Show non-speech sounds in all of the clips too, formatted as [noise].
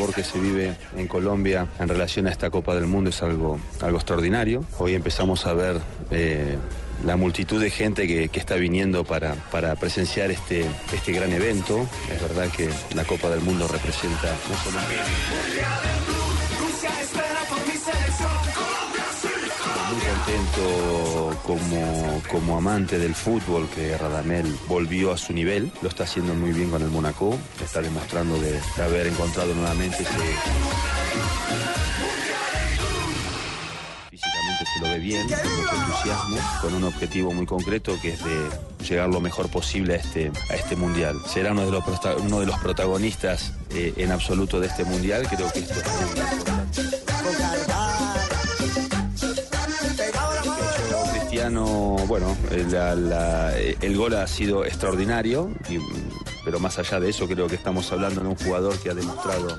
Fervor que se vive en Colombia en relación a esta Copa del Mundo es algo, algo extraordinario. Hoy empezamos a ver eh, la multitud de gente que, está viniendo para, para presenciar este, este gran evento. Es verdad que la Copa del Mundo representa no como, como amante del fútbol que Radamel volvió a su nivel. Lo está haciendo muy bien con el Monaco. Está demostrando de, haber encontrado nuevamente ese... Físicamente se lo ve bien, con mucho entusiasmo, con un objetivo muy concreto que es de llegar lo mejor posible a este, a este mundial. Será uno de los, uno de los protagonistas eh, en absoluto de este mundial. Creo que esto es bueno, eh, eh, el gol ha sido extraordinario, pero más allá de eso creo que estamos hablando de un jugador que ha demostrado...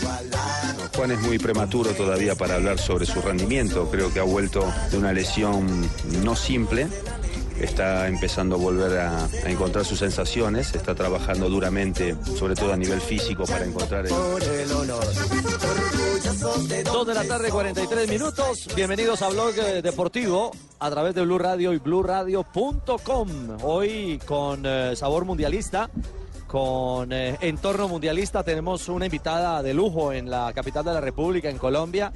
igualar. Juan es muy prematuro todavía para hablar sobre su rendimiento, creo que ha vuelto de una lesión no simple. Está empezando a volver a, a encontrar sus sensaciones, está trabajando duramente, sobre todo a nivel físico, para encontrar el, Dos de la tarde, 43 minutos. Bienvenidos a Blog eh, Deportivo a través de Blue Radio y BlueRadio.com. Hoy con eh, sabor mundialista, con eh, entorno mundialista, tenemos una invitada de lujo en la capital de la República, en Colombia.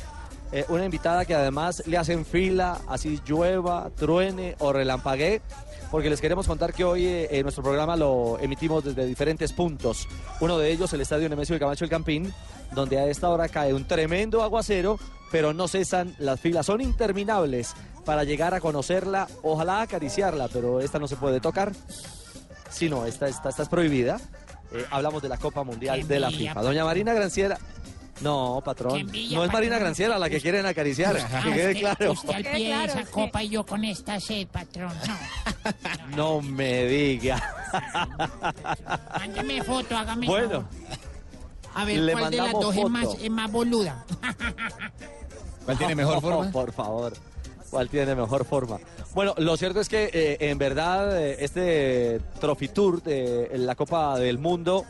Eh, una invitada que además le hacen fila, así llueva, truene o relampaguee. Porque les queremos contar que hoy eh, en nuestro programa lo emitimos desde diferentes puntos. Uno de ellos, el Estadio Nemesio de Camacho El Campín, donde a esta hora cae un tremendo aguacero, pero no cesan las filas. Son interminables para llegar a conocerla, ojalá acariciarla, pero esta no se puede tocar. Si no, esta, esta, esta es prohibida. Eh, hablamos de la Copa Mundial Qué de la FIFA. Doña Marina Granciera. No, patrón. envidia, No es Marina patrón. Granciera la que quieren acariciar. Ah, Que quede usted- claro. Usted al pie de esa copa y yo con esta sed, patrón. No. [laughs] No me diga. [laughs] Mándeme foto, hágame. Bueno. favor. A ver, Le ¿cuál de las dos es más, es más boluda? ¿Cuál tiene mejor forma? Por favor. ¿Cuál tiene mejor forma? Bueno, lo cierto es que eh, en verdad eh, este Trophy Tour de la Copa del Mundo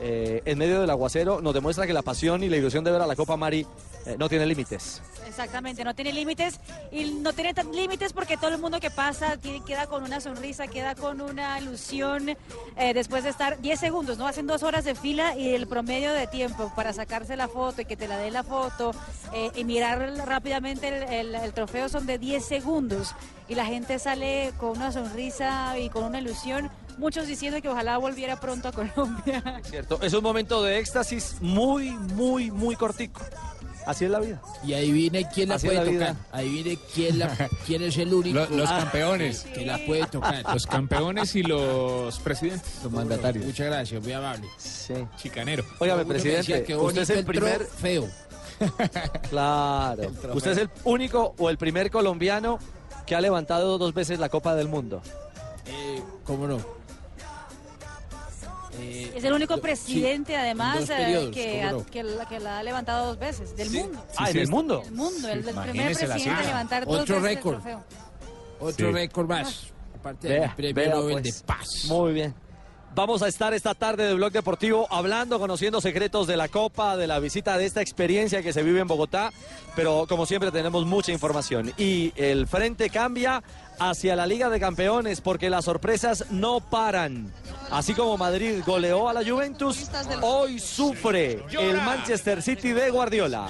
eh, en medio del aguacero nos demuestra que la pasión y la ilusión de ver a la Copa Mari eh, no tiene límites. Exactamente, no tiene límites y no tiene límites porque todo el mundo que pasa tiene- queda con una sonrisa, queda con una ilusión eh, después de estar 10 segundos, ¿no? Hacen dos horas de fila y el promedio de tiempo para sacarse la foto y que te la dé la foto eh, y mirar rápidamente el trofeo son de 10 segundos y la gente sale con una sonrisa y con una ilusión, muchos diciendo que ojalá volviera pronto a Colombia. [laughs] ¿Cierto? Es un momento de éxtasis muy, muy, muy cortico. Así es la vida. Y adivine quién la Así es puede la tocar. Adivine quién, la, [laughs] quién es el único Lo- los Ah, campeones. [laughs] que la puede tocar. Los campeones y los presidentes, los mandatarios. Muchas gracias, muy amable. Sí. Chicanero. Óigame, presidente, que usted es el primer feo. Claro. Usted es el único o el primer colombiano que ha levantado dos veces la Copa del Mundo. Eh, ¿Cómo no? Eh, Es el único presidente, sí, además, eh, periodos, que, que la, que la ha levantado dos veces, del mundo. ah, en sí, el mundo. El mundo, el, el primer presidente en levantar dos Otro veces el récord. trofeo. Otro Sí. récord más. Aparte del premio vea, Nobel pues. de Paz. Muy bien. Vamos a estar esta tarde de Blog Deportivo hablando, conociendo secretos de la Copa, de la visita de esta experiencia que se vive en Bogotá, pero como siempre tenemos mucha información. Y el frente cambia hacia la Liga de Campeones porque las sorpresas no paran. Así como Madrid goleó a la Juventus, hoy sufre el Manchester City de Guardiola.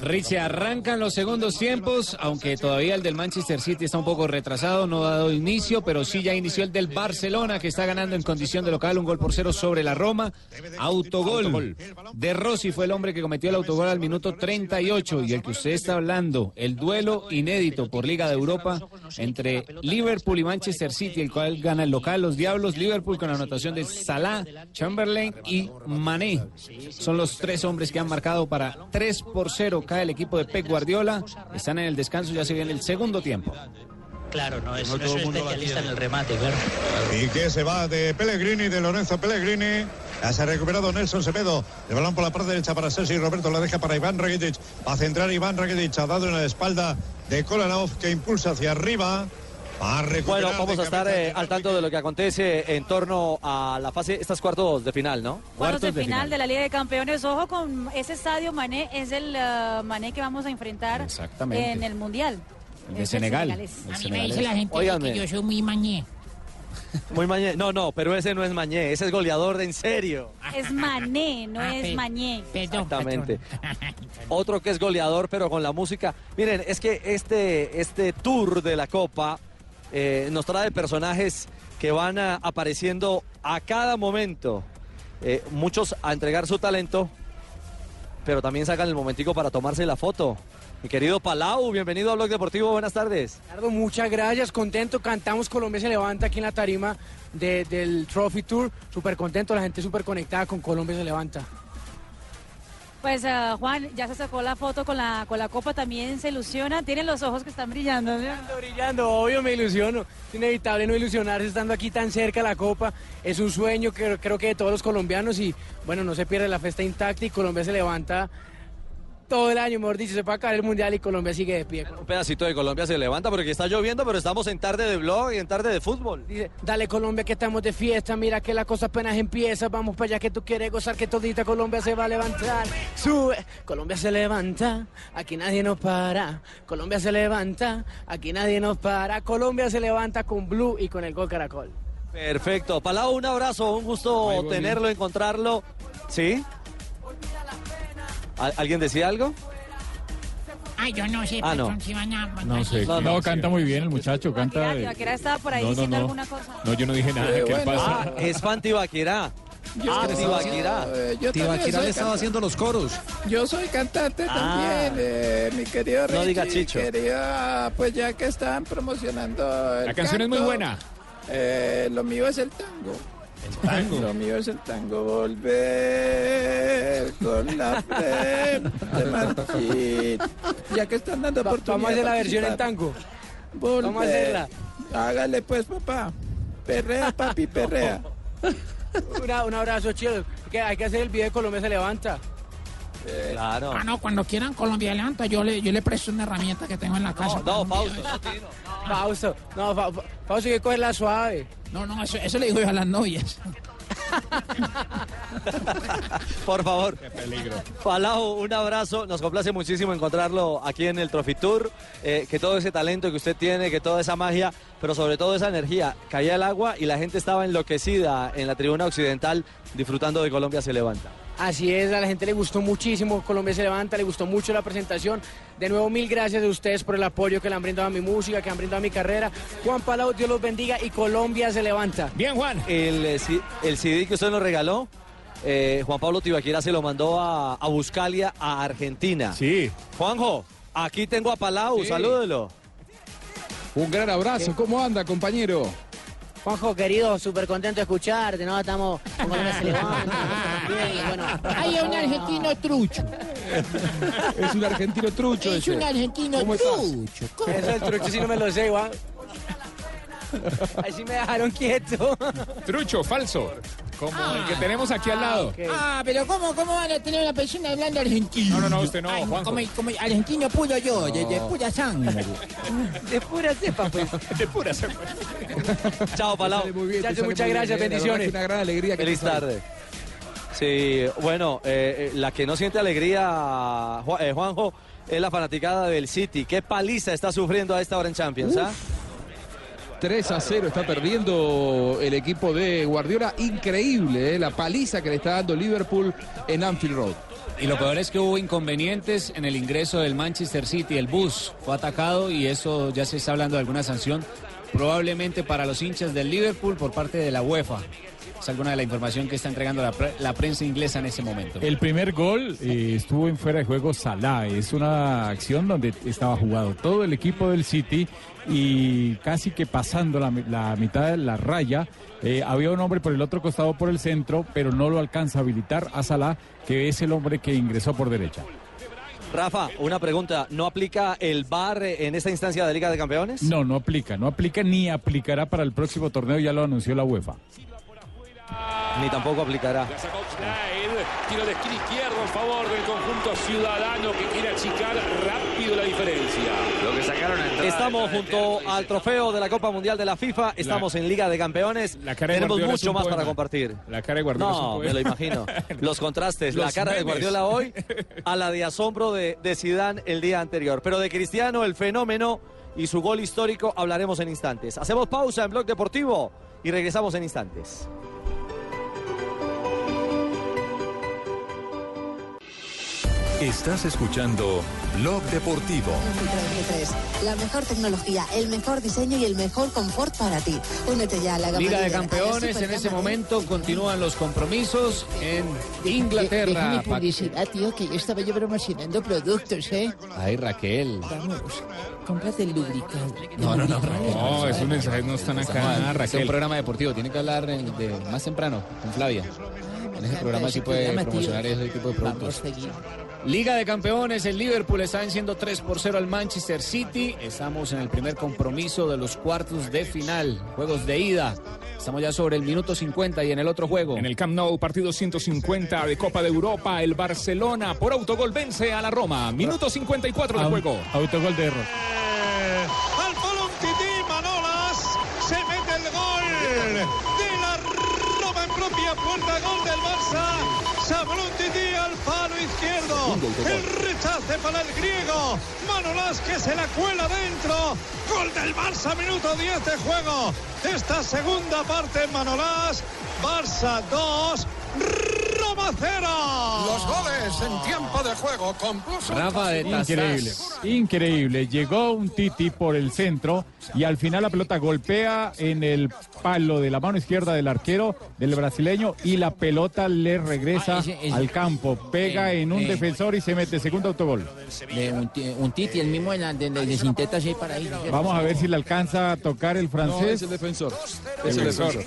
Richie, arrancan los segundos tiempos, aunque todavía el del Manchester City está un poco retrasado, no ha dado inicio, pero sí ya inició el del Barcelona, que está ganando en condición de local un gol por cero sobre la Roma. Autogol. De Rossi fue el hombre que cometió el autogol al minuto 38 y el que usted está hablando, el duelo inédito por Liga de Europa entre Liverpool y Manchester City, el cual gana el local, los Diablos, Liverpool con anotación de Salah, Chamberlain y Mané. Son los tres hombres que han marcado para 3 por 0. Cae el equipo de Pep Guardiola. Están en el descanso, ya se viene el segundo tiempo. Claro, no es, no soy especialista en el remate, claro. Y que se va de Pellegrini, de Lorenzo Pellegrini. Ya se ha recuperado Nelson Semedo. El balón por la parte derecha para Sergi Roberto. La deja para Iván Rakitic. Va a centrar Iván Rakitic. Ha dado en la espalda de Kolanov que impulsa hacia arriba. Va a recuperar Bueno, vamos a estar eh, al tanto de lo que acontece en torno a la fase, estas cuartos de final, ¿no? Cuartos de final de la Liga de Campeones. Ojo con ese estadio Mané, es el eh, Mané que vamos a enfrentar Exactamente. en el Mundial. El de Senegal. El A mí me dice la gente que yo soy muy mañé. Muy Mañé. No, no, pero ese no es Mañé, ese es goleador de en serio. Es Mané, no Ah, es pe- Mañé. Perdón, Exactamente. patrón. [laughs] Otro que es goleador, pero con la música. Miren, es que este, este tour de la Copa eh, nos trae personajes que van ah, apareciendo a cada momento. Eh, muchos a entregar su talento, pero también sacan el momentico para tomarse la foto. Mi querido Palau, bienvenido a Blog Deportivo, buenas tardes. Ricardo, muchas gracias, contento, cantamos Colombia se levanta aquí en la tarima de- del Trophy Tour, súper contento, la gente súper conectada con Colombia se levanta. Pues eh, Juan, ya se sacó la foto con la, con la copa, también se ilusiona, tiene los ojos que están brillando. ¿no? Brillando, brillando, obvio me ilusiono, es inevitable no ilusionarse estando aquí tan cerca de la Copa, es un sueño que creo que de todos los colombianos y bueno, no se pierde la fiesta intacta y Colombia se levanta todo el año, mejor dicho, se puede acabar el Mundial y Colombia sigue de pie. Un pedacito de Colombia se levanta porque está lloviendo, pero estamos en tarde de blog y en tarde de fútbol. Dice, dale Colombia que estamos de fiesta, mira que la cosa apenas empieza, vamos para allá que tú quieres gozar, que todita Colombia se va a levantar, sube, Colombia se levanta, aquí nadie nos para, Colombia se levanta, aquí nadie nos para, Colombia se levanta con Blue y con el Gol Caracol. Perfecto. Palau, un abrazo, un gusto tenerlo, encontrarlo. ¿Sí? ¿Al- ¿Alguien decía algo? Ay, yo no sé, Ah, no. van a... No sé. No, No, no, canta muy bien el muchacho, canta. Estaba por ahí No, no, diciendo no. alguna cosa. No, yo no dije nada. ¿Qué pasa? Ah, es Fan Tibaquirá. Ah, Tibaquirá. Tibaquirá le estaba haciendo los coros. Yo soy cantante Ah. también, eh, mi querido No diga Richie, Chicho. quería, pues ya que están promocionando el La canción es muy buena. eh, lo mío es el tango. Tango. Lo mío es el tango, volver con la frente marchita. Ya que están dando Va- oportunidad. vamos a hacer la de versión en tango. Volver. Vamos a hacerla. Hágale pues, papá. Perrea, papi, perrea. [laughs] Una- un abrazo chido, que hay que hacer el video de Colombia se levanta. Claro. Ah, no, cuando quieran Colombia levanta, yo le, yo le presto una herramienta que tengo en la casa. No, Fausto. [laughs] Fausto, no, Fa- Fa- Fausto hay que cogerla suave. No, no, eso, eso le digo yo a las novias. [laughs] Por favor. Palau, un abrazo. Nos complace muchísimo encontrarlo aquí en el Trophy Tour. eh, que todo ese talento que usted tiene, que toda esa magia, pero sobre todo esa energía. Caía el agua y la gente estaba enloquecida en la tribuna occidental disfrutando de Colombia se levanta. Así es, a la gente le gustó muchísimo, Colombia se levanta, le gustó mucho la presentación. De nuevo, mil gracias a ustedes por el apoyo que le han brindado a mi música, que han brindado a mi carrera. Juan Palau, Dios los bendiga y Colombia se levanta. Bien, Juan. El, eh, el CD que usted nos regaló, eh, Juan Pablo Tibaquira se lo mandó a, a Buscalia, a Argentina. Sí. Juanjo, aquí tengo a Palau, Sí. salúdelo. Un gran abrazo. ¿Cómo anda, compañero? Juanjo, querido, súper contento de escucharte, ¿no? Estamos con se levanta. bueno. Ay, es un argentino trucho. Es un argentino trucho Es ese. un argentino trucho. ¿Cómo? Eso del trucho sí no me lo sé, Juan. [laughs] Ahí sí me dejaron quieto. [laughs] Trucho, falso. Como el que tenemos aquí al lado. ok. Ah, pero ¿cómo, ¿cómo van a tener una persona hablando argentino? No, no, no, usted no, Ay, Juanjo. Como, como argentino puro yo, de, de pura sangre. [laughs] De pura cepa, pues. De pura Chao, Palau. Muchas gracias, bendiciones. Una gran alegría. que Feliz tarde. Sí, bueno, eh, eh, la que no siente alegría, eh, Juanjo, es la fanaticada del City. ¿Qué paliza está sufriendo a esta hora en Champions? ah? 3 a 0 está perdiendo el equipo de Guardiola. Increíble, ¿eh? la paliza que le está dando Liverpool en Anfield Road. Y lo peor es que hubo inconvenientes en el ingreso del Manchester City. El bus fue atacado y eso ya se está hablando de alguna sanción, probablemente para los hinchas del Liverpool por parte de la UEFA. Es alguna de la información que está entregando la, pre- la prensa inglesa en ese momento. El primer gol eh, estuvo en fuera de juego Salah. Es una acción donde estaba jugado todo el equipo del City y casi que pasando la mitad de la raya. eh, había un hombre por el otro costado por el centro, pero no lo alcanza a habilitar a Salah, que es el hombre que ingresó por derecha. Rafa, una pregunta. ¿No aplica el VAR en esta instancia de Liga de Campeones? No, no aplica, no aplica ni aplicará para el próximo torneo, ya lo anunció la UEFA. Ni tampoco aplicará. La sacó Schneider, tiro de esquina izquierdo en favor del conjunto ciudadano que quiere achicar rápido la diferencia. Lo que sacaron Estamos junto al trofeo de la Copa Mundial de la FIFA, estamos en Liga de Campeones, la cara de tenemos Guardiola mucho más poema. para compartir. La cara de Guardiola es un No, poema. me lo imagino. [laughs] Los contrastes, la cara de. Guardiola hoy [laughs] a la de asombro de, de Zidane el día anterior. Pero de Cristiano, el fenómeno y su gol histórico hablaremos en instantes. Hacemos pausa en Blog Deportivo y regresamos en instantes. Estás escuchando Blog Deportivo. 33. La mejor tecnología, el mejor diseño y el mejor confort para ti. Únete ya a la gama Liga de Campeones, en ese supergama momento continúan los compromisos en Déjame Inglaterra. Pa- publicidad, tío, que yo estaba yo promocionando productos, ¿eh? Ay, Raquel. Vamos, cómprate el lubricante. No, no, no, No, esos mensajes no están acá, Raquel. Raquel. Es un programa deportivo, tiene que hablar eh, de, más temprano con Flavia. En ese programa sí puede promocionar ese tipo de Vamos, productos. Liga de Campeones, el Liverpool está venciendo 3 por 0 al Manchester City. Estamos en el primer compromiso de los cuartos de final, juegos de ida. Estamos ya sobre el minuto 50 y en el otro juego. En el Camp Nou, partido 150 de Copa de Europa, el Barcelona por autogol vence a la Roma. Minuto 54 de juego. Autogol de error. Al balón Tití Manolas se mete el gol de la Roma en propia puerta, gol del Barça. Sablón Tití al palo izquierdo. El rechace para el griego. Manolas que se la cuela dentro. Gol del Barça, minuto 10 de juego. Esta segunda parte Manolas. Barça 2. Roma 0. Los goles en tiempo de juego con Plus Rafa de Increíble, increíble. Llegó un Titi por el centro y al final la pelota golpea en el palo de la mano izquierda del arquero del brasileño y la pelota le regresa Ah, ese- ese- al campo, pega Eh, en un eh. defensor y se mete segundo autogol. De un, un titi, el mismo de, la, de, de, de Sinteta, para ahí. Vamos a ver si le alcanza a tocar el No, francés. es el defensor. El Es el defensor.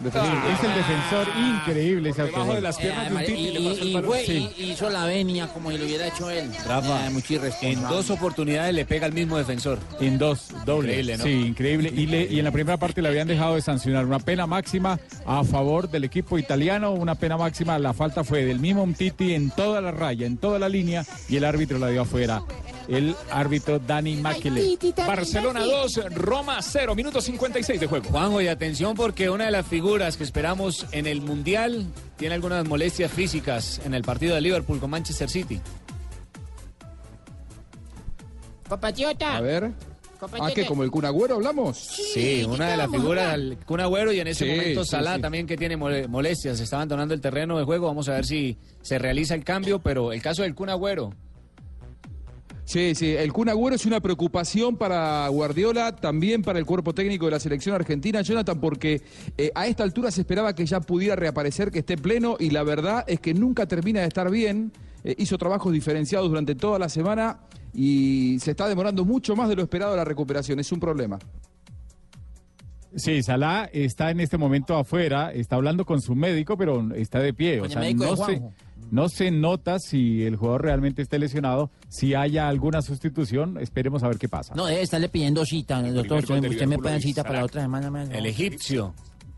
Sí, es el defensor increíble ese autogol. Eh, además, y, y- y fue- y- y hizo la venia como si lo hubiera hecho él. Rafa, Eh, en dos oportunidades le pega al mismo defensor. En dos, doble. Increíble, ¿no? Sí, increíble. Y, le- y en la primera parte le habían dejado de sancionar una pena máxima a favor del equipo italiano. Una pena máxima, la falta fue del mismo Umtiti en toda la raya, en toda la línea, y el árbitro la dio afuera. El árbitro Dani Makele. Barcelona 2, Roma 0, minuto 56 de juego. Juanjo, y atención porque una de las figuras que esperamos en el Mundial tiene algunas molestias físicas en el partido de Liverpool con Manchester City. Compatriota. A ver. Ah, que como el Kun Agüero hablamos. Sí, una de las figuras, el Kun Agüero y en ese Sí, momento Salah sí. también que tiene mole- molestias, está abandonando el terreno de juego, vamos a ver si se realiza el cambio, pero el caso del Kun Agüero, Sí, sí, el Kun Agüero es una preocupación para Guardiola, también para el cuerpo técnico de la selección argentina, Jonathan, porque eh, a esta altura se esperaba que ya pudiera reaparecer, que esté pleno, y la verdad es que nunca termina de estar bien. Eh, hizo trabajos diferenciados durante toda la semana y se está demorando mucho más de lo esperado la recuperación. Es un problema. Sí, Salah está en este momento afuera, está hablando con su médico, pero está de pie. O el sea, no se, no se nota si el jugador realmente está lesionado, si haya alguna sustitución, esperemos a ver qué pasa. No, debe estarle pidiendo cita. Doctor, gol usted, usted me puede cita para la otra semana. más, ¿no? el egipcio.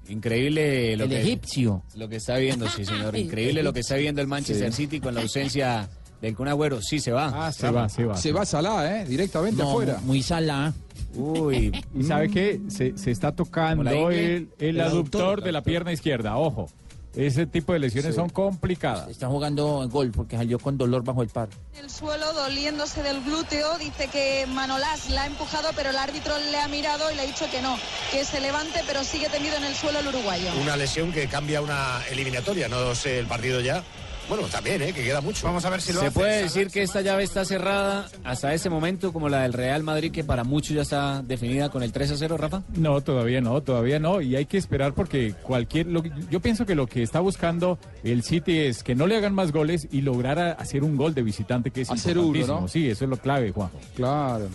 Increíble lo El que egipcio. Lo que está viendo, sí, señor. [laughs] Increíble lo que está viendo el Manchester Sí. City con la ausencia del Kun Agüero. Sí, se va. Ah, se va, se va. Se va Salah, ¿eh? Directamente No, afuera. muy sala. Uy, [laughs] ¿y sabe qué? Se, se está tocando el, el el aductor aductor. de la pierna izquierda, ojo. Ese tipo de lesiones son complicadas. Está jugando gol porque salió con dolor bajo el par. el suelo doliéndose del glúteo. Dice que Manolás la ha empujado, pero el árbitro le ha mirado y le ha dicho que no, que se levante, pero sigue tendido en el suelo el uruguayo. Una lesión que cambia una eliminatoria, no sé el partido ya. Bueno, también, ¿eh? que queda mucho. Vamos a ver si lo ¿Se hace. puede decir que esta llave está cerrada hasta ese momento, como la del Real Madrid, que para muchos ya está definida con el 3 a 0, Rafa? No, todavía no, todavía no. Y hay que esperar porque cualquier. lo que- yo pienso que lo que está buscando el City es que no le hagan más goles y lograr a- hacer un gol de visitante, que es Hacer uno. Sí, eso es lo clave, Juanjo. Claro.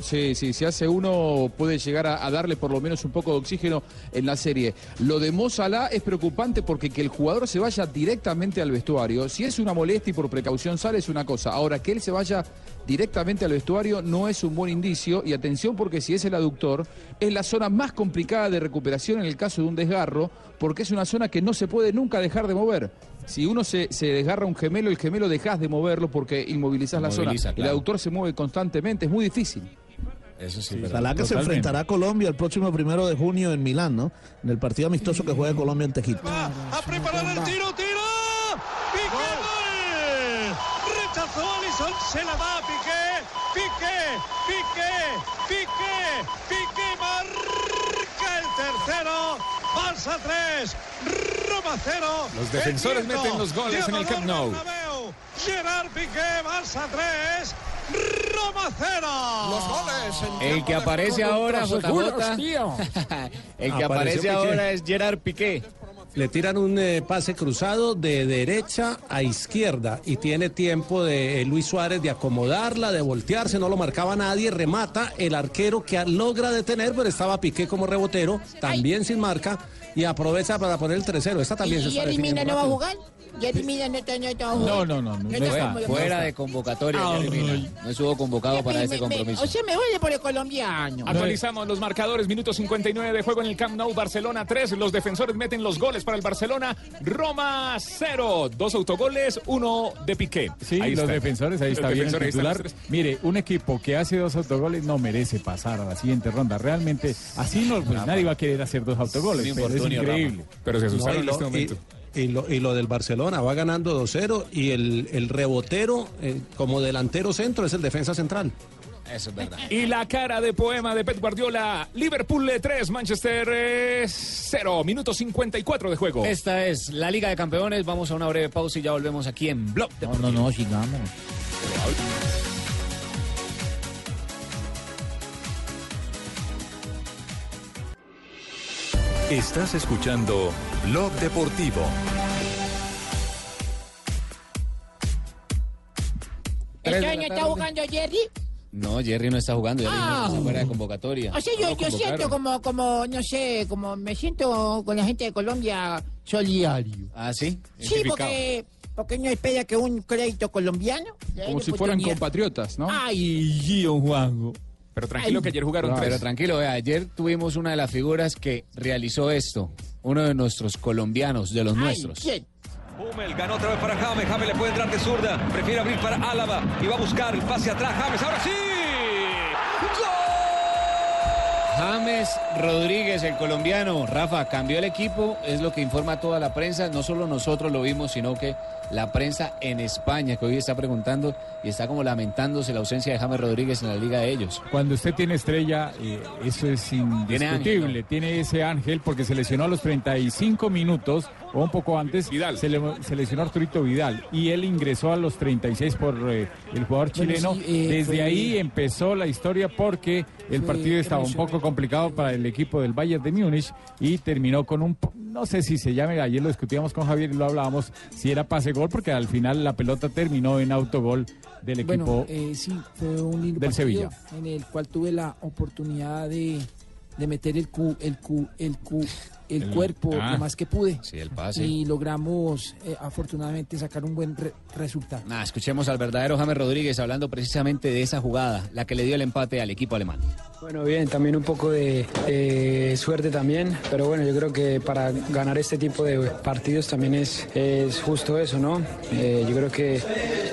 Sí, sí, si hace uno puede llegar a, darle por lo menos un poco de oxígeno en la serie. Lo de Mo es preocupante porque que el jugador se vaya directamente al vestuario, si es una molestia y por precaución sale es una cosa. Ahora, que él se vaya directamente al vestuario no es un buen indicio y atención porque si es el aductor es la zona más complicada de recuperación en el caso de un desgarro porque es una zona que no se puede nunca dejar de mover. Si uno se, se desgarra un gemelo, el gemelo dejas de moverlo porque inmovilizás la zona. El aductor se mueve constantemente, es muy difícil. Eso sí, Ojalá que se enfrentará a Colombia el próximo primero de junio en Milán, ¿no? En el partido amistoso que juega Colombia ante Egipto. A preparar el tiro, tiro. Piqué, gol. Alisson, se la da a Piqué. Piqué, Piqué, Piqué, Piqué marca el tercero. Barça 3, Roma 0. Los defensores viento meten los goles en el Camp Nou. Bernabéu. Gerard Piqué, Barça 3, Roma 0. Los goles. en El que aparece ahora, JJ. El que aparece ahora es Gerard Piqué. Le tiran un eh, pase cruzado de derecha a izquierda y tiene tiempo de eh, Luis Suárez de acomodarla, de voltearse, no lo marcaba nadie, remata el arquero que logra detener, pero estaba Piqué como rebotero, también sin marca, y aprovecha para poner el 3-0. Esta también se ¿Y está Jerry Mina definiendo no va a jugar? Jerry Mina no está no está. No, no, no, no, Fuera de convocatoria, Ah, Jerry Mina. No estuvo convocado para Me- ese me- compromiso. O sea, me duele por el colombiano. Actualizamos los marcadores, minuto 59 de juego en el Camp Nou, Barcelona 3, los defensores meten los goles para el Barcelona, Roma 0, dos autogoles, uno de Piqué. Sí, Ahí los está. defensores, ahí Los está bien el ahí están titular. los. Mire, un equipo que hace dos autogoles no merece pasar a la siguiente ronda. Realmente, así no, pues nadie va a querer hacer dos autogoles, pero es increíble. Pero se asustaron en este y- momento. Y lo, y lo del Barcelona va ganando 2-0 y el, el rebotero eh, como delantero centro es el defensa central. Eso es verdad. Y la cara de poema de Pep Guardiola, Liverpool 3, Manchester 0, minuto 54 de juego. Esta es la Liga de Campeones. Vamos a una breve pausa y ya volvemos aquí en Blog No, no, no, sigamos. Estás escuchando Blog Deportivo. ¿Este año está jugando Jerry? No, Jerry no está jugando, dijimos Ah. que está fuera de convocatoria. O sea, yo, No yo siento como, como, no sé, como me siento con la gente de Colombia solidario. Ah, sí. Sí, porque, porque no espera que un crédito colombiano. Como si fueran compatriotas, ¿no? Ay, Gio Juanjo. Pero tranquilo Ay. que ayer jugaron Pero tres. tranquilo, vea, ayer tuvimos una de las figuras que realizó esto. Uno de nuestros colombianos, de los nuestros. ¿Quién? Hummel ganó otra vez para James. James le puede entrar de zurda. Prefiere abrir para Álava y va a buscar el pase atrás. James, ahora sí. James Rodríguez, el colombiano. Rafa, cambió el equipo, es lo que informa toda la prensa. No solo nosotros lo vimos, sino que la prensa en España, que hoy está preguntando y está como lamentándose la ausencia de James Rodríguez en la liga de ellos. Cuando usted tiene estrella, eh, eso es indiscutible. ángel, Tiene ese ángel porque se lesionó a los 35 minutos o un poco antes. Se, le- se lesionó Arturito Vidal y él ingresó a los 36 por eh, el jugador Bueno, chileno. sí, eh, Desde fue- ahí empezó la historia porque el Fue partido estaba un poco complicado para el equipo del Bayern de Múnich y terminó con un, no sé si se llame, ayer lo discutíamos con Javier y lo hablábamos, si era pase gol porque al final la pelota terminó en autogol del equipo. Bueno, eh, sí, fue un lindo del Sevilla. en el cual tuve la oportunidad de, de meter el cu, el cu, el cu, el, El- cuerpo ah, lo más que pude. sí, el pase. Y logramos eh, afortunadamente sacar un buen re- resultado. Nah, escuchemos al verdadero James Rodríguez hablando precisamente de esa jugada, la que le dio el empate al equipo alemán. Bueno, bien, también un poco de eh, suerte también, pero bueno, yo creo que para ganar este tipo de partidos también es, es justo eso, ¿no? Eh, yo creo que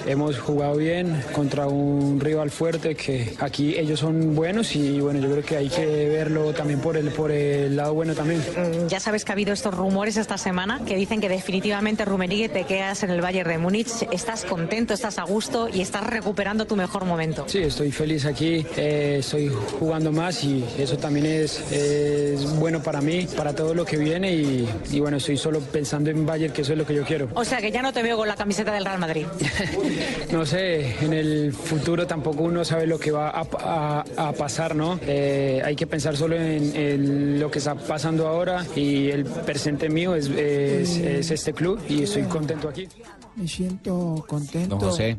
hemos jugado bien contra un rival fuerte, que aquí ellos son buenos y bueno, yo creo que hay que verlo también por el, por el lado bueno también. Ya sabes que ha habido estos rumores esta semana que dicen que definitivamente Rummenigge te quedas en el Bayern de Múnich. ¿Estás contento, estás a gusto y estás recuperando tu mejor momento? Sí, estoy feliz aquí, eh, estoy jugando más y eso también es, es bueno para mí, para todo lo que viene y, y bueno, estoy solo pensando en Bayern, que eso es lo que yo quiero. O sea que ya no te veo con la camiseta del Real Madrid. [laughs] No sé, en el futuro tampoco uno sabe lo que va a, a- a pasar, ¿no? Eh, hay que pensar solo en, en lo que está pasando ahora y el presente mío es, es- es este club y estoy contento aquí. Me siento contento. Don José.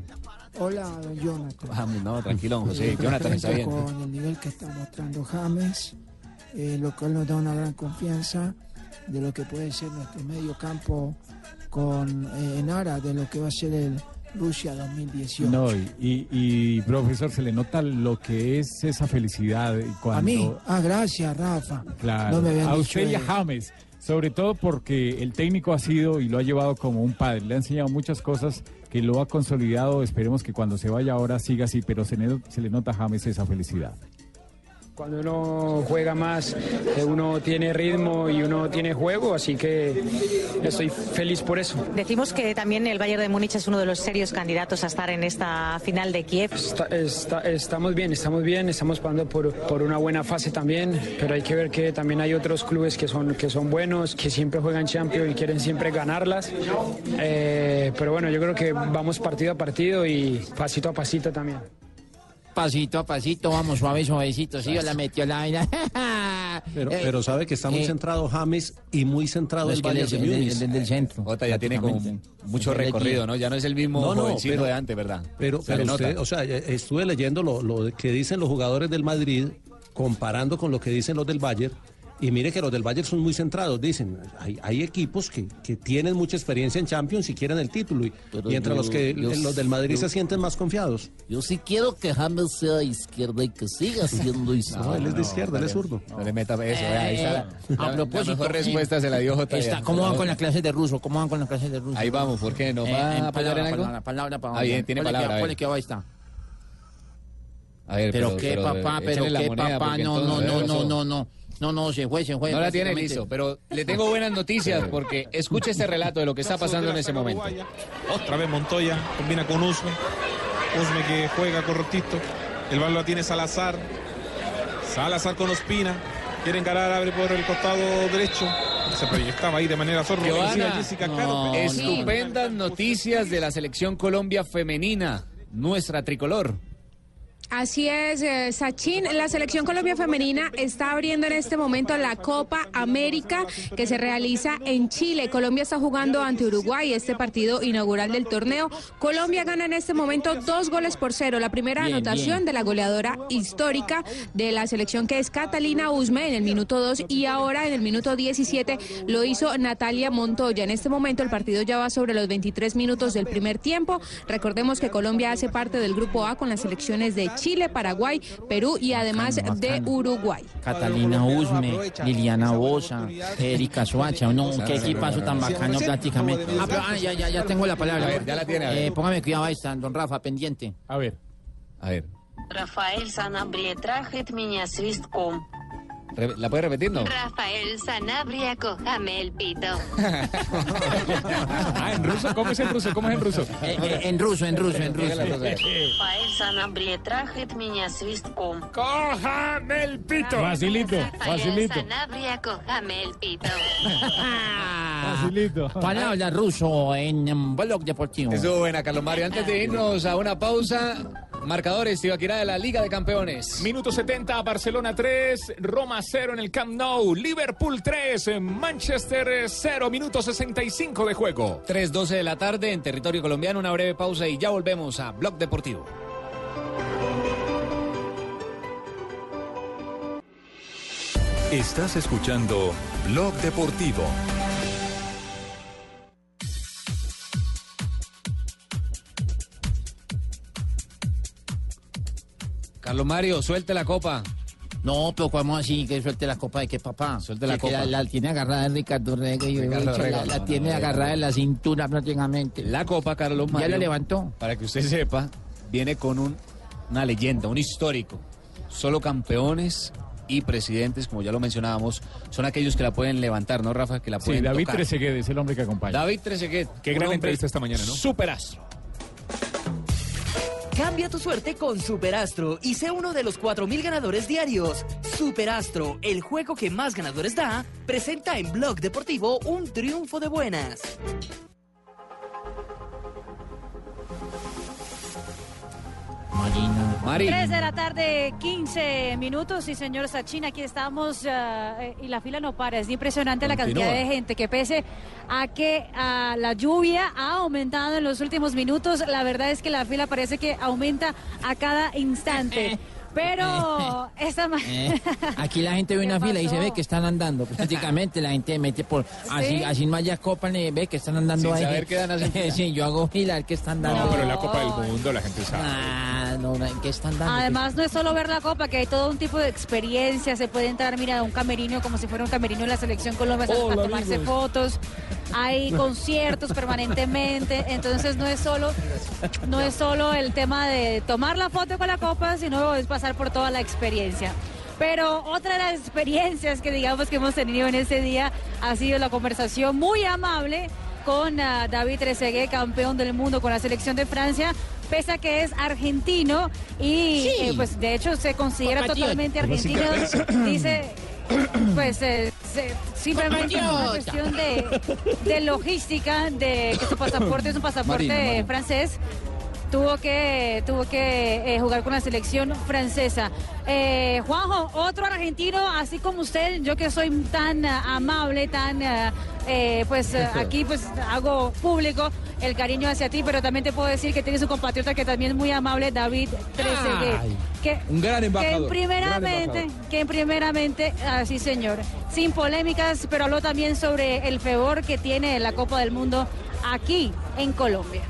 Hola, don Jonathan. Ah, no, tranquilo, don José. Jonathan está bien. Con el nivel que está mostrando James, eh, lo cual nos da una gran confianza de lo que puede ser nuestro medio campo con, eh, en aras de lo que va a ser el Rusia 2018. No, y, y- y, profesor, se le nota lo que es esa felicidad cuando... A mí, ah, gracias, Rafa. Claro, No me habían a usted y a. James, sobre todo porque el técnico ha sido y lo ha llevado como un padre, le ha enseñado muchas cosas que lo ha consolidado, esperemos que cuando se vaya ahora siga así, pero se, le- se le nota a James esa felicidad. Cuando uno juega más, eh, uno tiene ritmo y uno tiene juego, así que estoy feliz por eso. Decimos que también el Bayern de Múnich es uno de los serios candidatos a estar en esta final de Kiev. Está- está- estamos bien, estamos bien, estamos pasando por, por una buena fase también, pero hay que ver que también hay otros clubes que son, que son buenos, que siempre juegan Champions y quieren siempre ganarlas. Eh, pero bueno, yo creo que vamos partido a partido y pasito a pasito también. Pasito a pasito, vamos suave, suavecito. Sí, yo la metió la vaina. [laughs] Pero, Eh, pero sabe que está muy eh, centrado James y muy centrado no, el es- de Múnich. es del centro. Jota ya tiene como mucho recorrido. ¿no? Ya no es el mismo No, no, jovencito pero- de antes, ¿verdad? Pero, Se pero usted, o sea, eh, estuve leyendo lo, lo que dicen los jugadores del Madrid, comparando con lo que dicen los del Bayern, y mire que los del Bayern son muy centrados. Dicen, hay, hay equipos que, que tienen mucha experiencia en Champions y quieren el título, y, yo- los que yo- los del Madrid yo- se sienten más confiados. Yo sí quiero que James sea de izquierda y que siga siendo [laughs] izquierda. No, él es de izquierda, él es zurdo. No le meta eso, vea, ahí está. Eh, La, a propósito, la mejor sí. respuesta se la dio Jota. Está. ¿Cómo van con las clases de ruso? ¿Cómo van con las clases de ruso? Ahí vamos, ¿por qué? ¿Nos Eh, va en a palabra, en algo? palabra, palabra, palabra. Ah, bien, tiene palabra, Que, que ahí está. A ver, Pero, pero- qué pero, papá, eh, pero qué papá, no, no, no, ¿qué no, no, no, no, no, se fue, se fue. No la tiene listo, pero le tengo buenas noticias porque escuche este relato de lo que está pasando en ese momento. Otra vez Montoya combina con Usme. Usme que juega correctito. El balón la tiene Salazar. Salazar con Ospina. Quiere encarar, abre por el costado derecho. Se proyectaba ahí de manera sorda. Estupendas noticias de la selección Colombia femenina, nuestra tricolor. Así es, eh, Sachin. La selección Colombia femenina está abriendo en este momento la Copa América que se realiza en Chile. Colombia está jugando ante Uruguay este partido inaugural del torneo. Colombia gana en este momento dos goles por cero. La primera Bien, anotación bien. de la goleadora histórica de la selección que es Catalina Usme en el minuto 2 y ahora en el minuto 17 lo hizo Natalia Montoya. En este momento el partido ya va sobre los 23 minutos del primer tiempo. Recordemos que Colombia hace parte del grupo A con las selecciones de Chile, Paraguay, Perú y además de Uruguay. Catalina Usme, Liliana Bosa, Erika Suacha, no, qué equipazo tan bacano prácticamente. Ah, pero ah, ya, ya, ya tengo la palabra. A ver, ya la tiene, a ver. Eh, póngame cuidado ahí, está, don Rafa, pendiente. A ver. A ver, Рафаэль Санабрия трахает меня свистком. re- ¿la puede repetir, no? Rafael Sanabria, cójame el pito. [laughs] Ah, en ruso, ¿cómo es en ruso? ¿Cómo es en ruso? Eh, eh, en ruso, en ruso, en ruso. Rafael Sanabria trахает меня свистком. ¡Cójame el pito! Facilito, Rafael facilito, Sanabria, cójame el pito. [laughs] facilito. Palabra ruso en, en blog deportivo. Estuvo buena, Carlos Mario. Antes de irnos a una pausa, marcadores, Tibaquirá de la Liga de Campeones. Minuto 70, Barcelona 3, Roma 0 en el Camp Nou, Liverpool 3, Manchester 0, minuto 65 de juego. 3.12 de la tarde en territorio colombiano, una breve pausa y ya volvemos a Blog Deportivo. Estás escuchando Blog Deportivo. Carlos Mario, suelte la copa. No, pero ¿cómo así? Que suelte la copa de qué, papá? Suelte la Que- copa. La, la tiene agarrada en Ricardo Rego y Ricardo la, Rego. la No, tiene no, agarrada no. en la cintura prácticamente. La copa, Carlos ¿Ya Mario. la levantó? Para que usted sepa, viene con un- una leyenda, un histórico. Solo campeones y presidentes, como ya lo mencionábamos, son aquellos que la pueden levantar, ¿no, Rafa? Que la Sí, pueden David tocar. Trezeguet es el hombre que acompaña. David Trezeguet. Qué gran entrevista esta mañana, ¿no? Superastro. Cambia tu suerte con Superastro y sé uno de los 4.000 ganadores diarios. Superastro, el juego que más ganadores da, presenta en Blog Deportivo un triunfo de buenas. Mari. 3 de la tarde, 15 minutos. Y señor Sachin, aquí estamos ah, eh, y la fila no para. Es impresionante la cantidad de gente que pese a que ah, la lluvia ha aumentado en los últimos minutos, la verdad es que la fila parece que aumenta a cada instante. [laughs] Pero [laughs] esta ma- Eh, aquí la gente [laughs] ve una fila y se ve que están andando. Pues, [laughs] prácticamente la gente mete por así, Sí. así más ya copan y ve que están andando Sin ahí. saber qué dan, fila. sí, yo hago fila, el que están dando. No, pero en la Copa del Mundo la gente sabe. Ah, no, no, ¿qué están dando? Además, no es solo ver la copa, que hay todo un tipo de experiencia. Se puede entrar, mira, a un camerino como si fuera un camerino de la selección Colombia a Hola, tomarse amigos. fotos. Hay conciertos permanentemente. Entonces, no es solo no es solo el tema de tomar la foto con la copa, sino es pasar por toda la experiencia. Pero otra de las experiencias que digamos que hemos tenido en ese día ha sido la conversación muy amable con ah, David Trezeguet, campeón del mundo con la selección de Francia, pese a que es argentino y Sí. eh, pues de hecho se considera totalmente argentino. Dice, pues eh, se- simplemente es una cuestión de, de logística, de que su pasaporte es un pasaporte Marina, Marina. francés. Tuvo que, tuvo que eh, jugar con la selección francesa. Eh, Juanjo, otro argentino, así como usted, yo que soy tan ah, amable, tan, ah, eh, pues ah, aquí pues hago público el cariño hacia ti, pero también te puedo decir que tienes un compatriota que también es muy amable, David Trezeguet. Que, un gran embajador, Que primeramente, gran embajador. que primeramente, así señor, sin polémicas, pero habló también sobre el fervor que tiene la Copa del Mundo aquí en Colombia.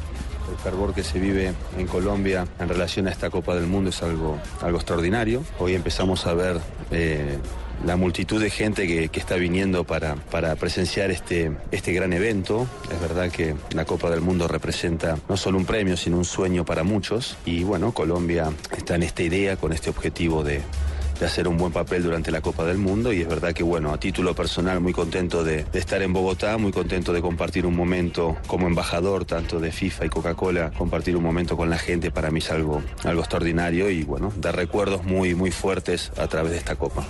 El fervor que se vive en Colombia en relación a esta Copa del Mundo es algo, algo extraordinario. Hoy empezamos a ver eh, la multitud de gente que, que está viniendo para, para presenciar este, este gran evento. Es verdad que la Copa del Mundo representa no solo un premio, sino un sueño para muchos. Y bueno, Colombia está en esta idea, con este objetivo de de hacer un buen papel durante la Copa del Mundo y es verdad que bueno, a título personal muy contento de, estar en Bogotá, muy contento de compartir un momento como embajador tanto de FIFA y Coca-Cola, compartir un momento con la gente para mí es algo, algo extraordinario y bueno, dar recuerdos muy, muy fuertes a través de esta Copa.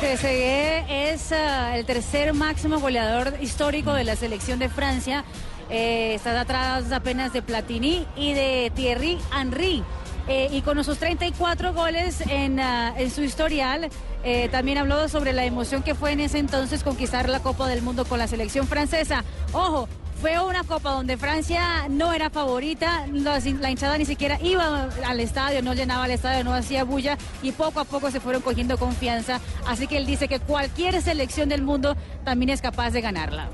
Trezeguet es ah, el tercer máximo goleador histórico de la selección de Francia. Eh, está atrás apenas de Platini y de Thierry Henry. Eh, y con sus 34 goles en, ah, en su historial, eh, también habló sobre la emoción que fue en ese entonces conquistar la Copa del Mundo con la selección francesa. Ojo, fue una copa donde Francia no era favorita, la, la hinchada ni siquiera iba al estadio, no llenaba el estadio, no hacía bulla y poco a poco se fueron cogiendo confianza. Así que él dice que cualquier selección del mundo también es capaz de ganarla.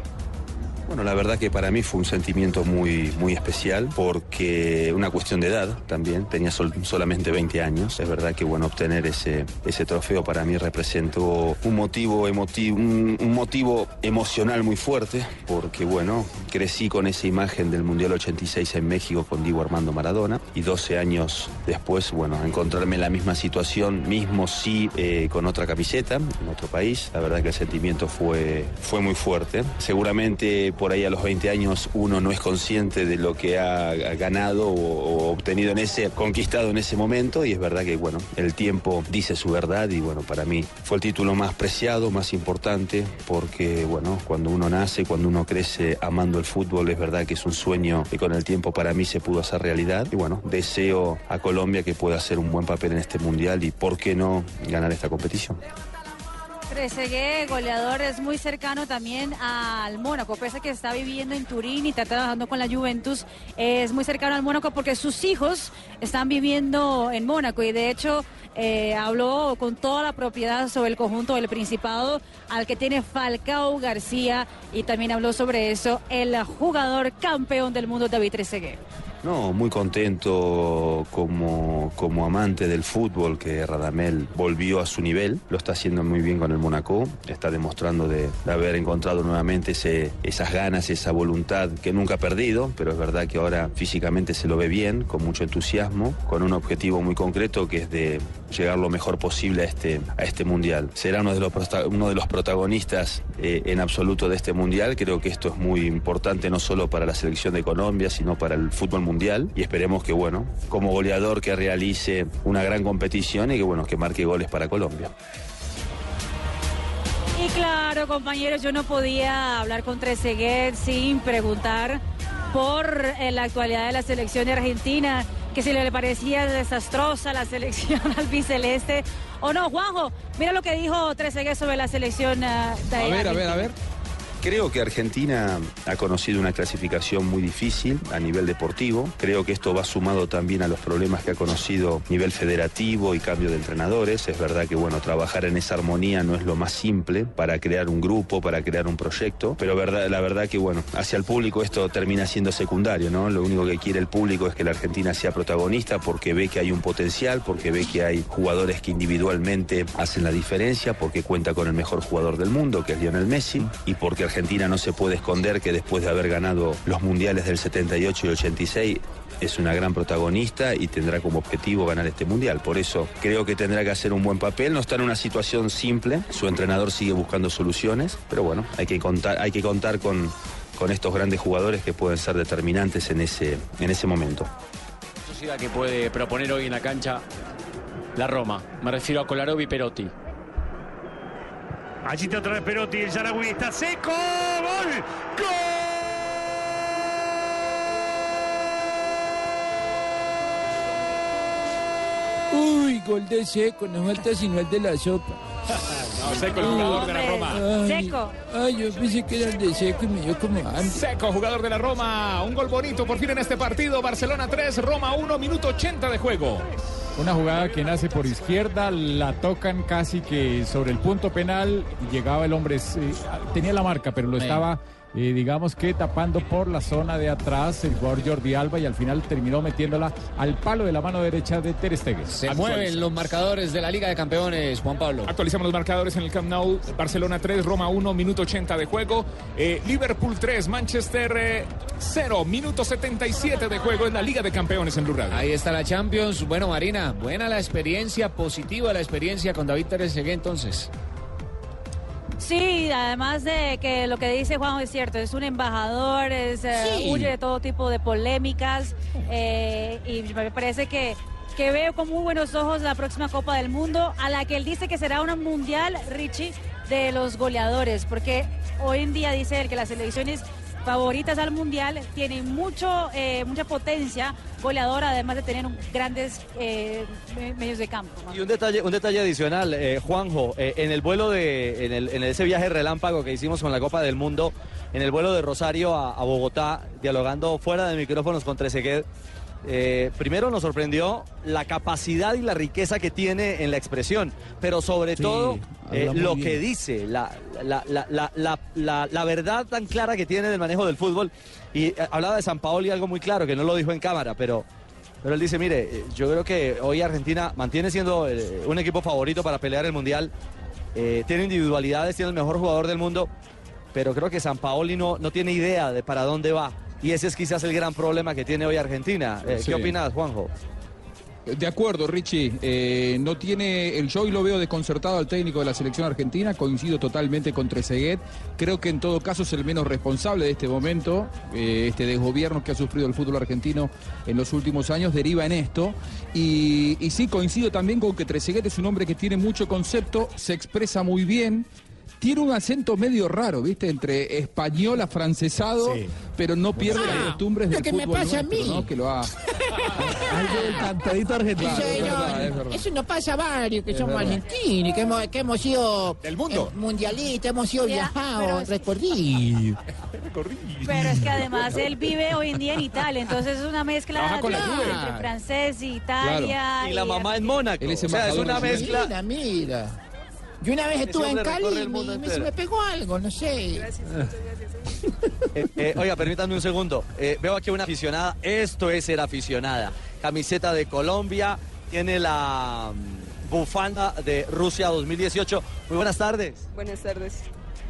Bueno, la verdad que para mí fue un sentimiento muy, muy especial porque una cuestión de edad también, tenía sol- solamente 20 años. Es verdad que bueno, obtener ese, ese trofeo para mí representó un motivo, emotivo, un motivo emocional muy fuerte porque bueno, crecí con esa imagen del Mundial 86 en México con Diego Armando Maradona y 12 años después, bueno, encontrarme en la misma situación, mismo sí eh, con otra camiseta en otro país. La verdad que el sentimiento fue, fue muy fuerte. Seguramente por ahí a los 20 años uno no es consciente de lo que ha ganado o, o obtenido en ese, conquistado en ese momento y es verdad que bueno, el tiempo dice su verdad y bueno, para mí fue el título más preciado, más importante porque bueno, cuando uno nace, cuando uno crece amando el fútbol, es verdad que es un sueño que con el tiempo para mí se pudo hacer realidad y bueno, deseo a Colombia que pueda hacer un buen papel en este mundial y por qué no ganar esta competición. Trezeguet, goleador, es muy cercano también al Mónaco, pese a que está viviendo en Turín y está trabajando con la Juventus, es muy cercano al Mónaco porque sus hijos están viviendo en Mónaco. Y de hecho eh, habló con toda la propiedad sobre el conjunto del Principado al que tiene Falcao García y también habló sobre eso el jugador campeón del mundo David Trezeguet. No, muy contento como, como amante del fútbol que Radamel volvió a su nivel. Lo está haciendo muy bien con el Monaco. Está demostrando de, haber encontrado nuevamente esas ganas, esa voluntad que nunca ha perdido. Pero es verdad que ahora físicamente se lo ve bien, con mucho entusiasmo, con un objetivo muy concreto que es de llegar lo mejor posible a este, a este mundial. Será uno de los, uno de los protagonistas eh, en absoluto de este mundial. Creo que esto es muy importante no solo para la selección de Colombia, sino para el fútbol mundial. Y esperemos que, bueno, como goleador que realice una gran competición y que, bueno, que marque goles para Colombia. Y claro, compañeros, yo no podía hablar con Trezeguet sin preguntar por eh, la actualidad de la selección de Argentina, que si le parecía desastrosa la selección albiceleste o no. Juanjo, mira lo que dijo Trezeguet sobre la selección de A ver, a ver, a ver. Creo que Argentina ha conocido una clasificación muy difícil a nivel deportivo. Creo que esto va sumado también a los problemas que ha conocido a nivel federativo y cambio de entrenadores. Es verdad que bueno, trabajar en esa armonía no es lo más simple para crear un grupo, para crear un proyecto, pero la verdad que bueno, hacia el público esto termina siendo secundario. Lo único que quiere el público es que la Argentina sea protagonista porque ve que hay un potencial, porque ve que hay jugadores que individualmente hacen la diferencia, porque cuenta con el mejor jugador del mundo, que es Lionel Messi, y porque Argentina no se puede esconder que después de haber ganado los mundiales del 78 y 86 es una gran protagonista y tendrá como objetivo ganar este mundial. Por eso creo que tendrá que hacer un buen papel. No está en una situación simple. Su entrenador sigue buscando soluciones, pero bueno, hay que contar, hay que contar con, con estos grandes jugadores que pueden ser determinantes en ese, en ese momento. que puede proponer hoy en la cancha la Roma. Me refiero a Kolarov y Perotti. Allí está otra vez Perotti, el Yaragüi está seco. ¡Gol! Uy, gol de seco, no falta sino el de la sopa. [laughs] No, Seco, el jugador de la Roma. Ay, Seco. Ay, yo pensé que era el de seco y me dio como hambre. Seco, jugador de la Roma. Un gol bonito por fin en este partido. Barcelona 3, Roma 1, minuto 80 de juego. Una jugada que nace por izquierda, la tocan casi que sobre el punto penal llegaba el hombre, eh, tenía la marca, pero lo estaba, eh, digamos que tapando por la zona de atrás el jugador Jordi Alba y al final terminó metiéndola al palo de la mano derecha de Ter Stegen. Se mueven los marcadores de la Liga de Campeones, Juan Pablo. Actualizamos los marcadores en el Camp Nou. Barcelona 3, Roma 1, minuto 80 de juego. Eh, Liverpool 3, Manchester eh, 0, minuto 77 de juego en la Liga de Campeones en Blue Radio. Ahí está la Champions. Bueno, Marina, buena la experiencia, positiva la experiencia con David Trezeguet entonces. Sí, además de que lo que dice Juanjo es cierto, es un embajador, es, eh, huye de todo tipo de polémicas eh, y me parece que, que veo con muy buenos ojos la próxima Copa del Mundo, a la que él dice que será una mundial, Richie, de los goleadores, porque hoy en día dice él que las selecciones favoritas al mundial tienen mucho, eh, mucha potencia goleadora, además de tener grandes eh, me- medios de campo. Y un detalle, un detalle adicional, eh, Juanjo, en el vuelo de, en, el- en ese viaje relámpago que hicimos con la Copa del Mundo, en el vuelo de Rosario a, a Bogotá, dialogando fuera de micrófonos con Trezeguet, eh, primero nos sorprendió la capacidad y la riqueza que tiene en la expresión, pero sobre Sí, todo eh, lo bien. que dice, la, verdad tan clara que tiene del manejo del fútbol. Y eh, hablaba de San Paolo y algo muy claro, que no lo dijo en cámara, pero, pero él dice, mire, yo creo que hoy Argentina mantiene siendo un equipo favorito para pelear el Mundial. Tiene individualidades, tiene el mejor jugador del mundo, pero creo que San Paoli no, no tiene idea de para dónde va. Y ese es quizás el gran problema que tiene hoy Argentina. Eh, Sí. ¿Qué opinas, Juanjo? De acuerdo, Richie. Eh, no tiene. El yo hoy lo veo desconcertado al técnico de la selección argentina. Coincido totalmente con Trezeguet. Creo que en todo caso es el menos responsable de este momento. Eh, este desgobierno que ha sufrido el fútbol argentino en los últimos años deriva en esto. Y, y sí, coincido también con que Trezeguet es un hombre que tiene mucho concepto, se expresa muy bien. Tiene un acento medio raro, ¿viste? Entre español afrancesado, pero no pierde Ah, las costumbres lo del que me pasa a mí. ¿no? Que lo ha... Algo del cantadito argentino. Claro, es verdad, es verdad. Eso nos pasa a varios que Es somos verdad. argentinos, que hemos, que hemos sido Del mundo. eh, mundialistas, hemos sido viajados, recorridos. Pero es que además él vive hoy en día en Italia, entonces es una mezcla Trabaja con la de- entre francés y Italia. Y la mamá en Mónaco. Él es o sea, es una mezcla. Mira, mira. Yo una vez estuve en Cali y me, mundo me- se entero. me pegó algo, no sé. Eh, eh, oiga, permítanme un segundo. Eh, veo aquí una aficionada. Esto es ser aficionada. Camiseta de Colombia. Tiene la mm, bufanda de Rusia 2018. Muy buenas tardes. Buenas tardes.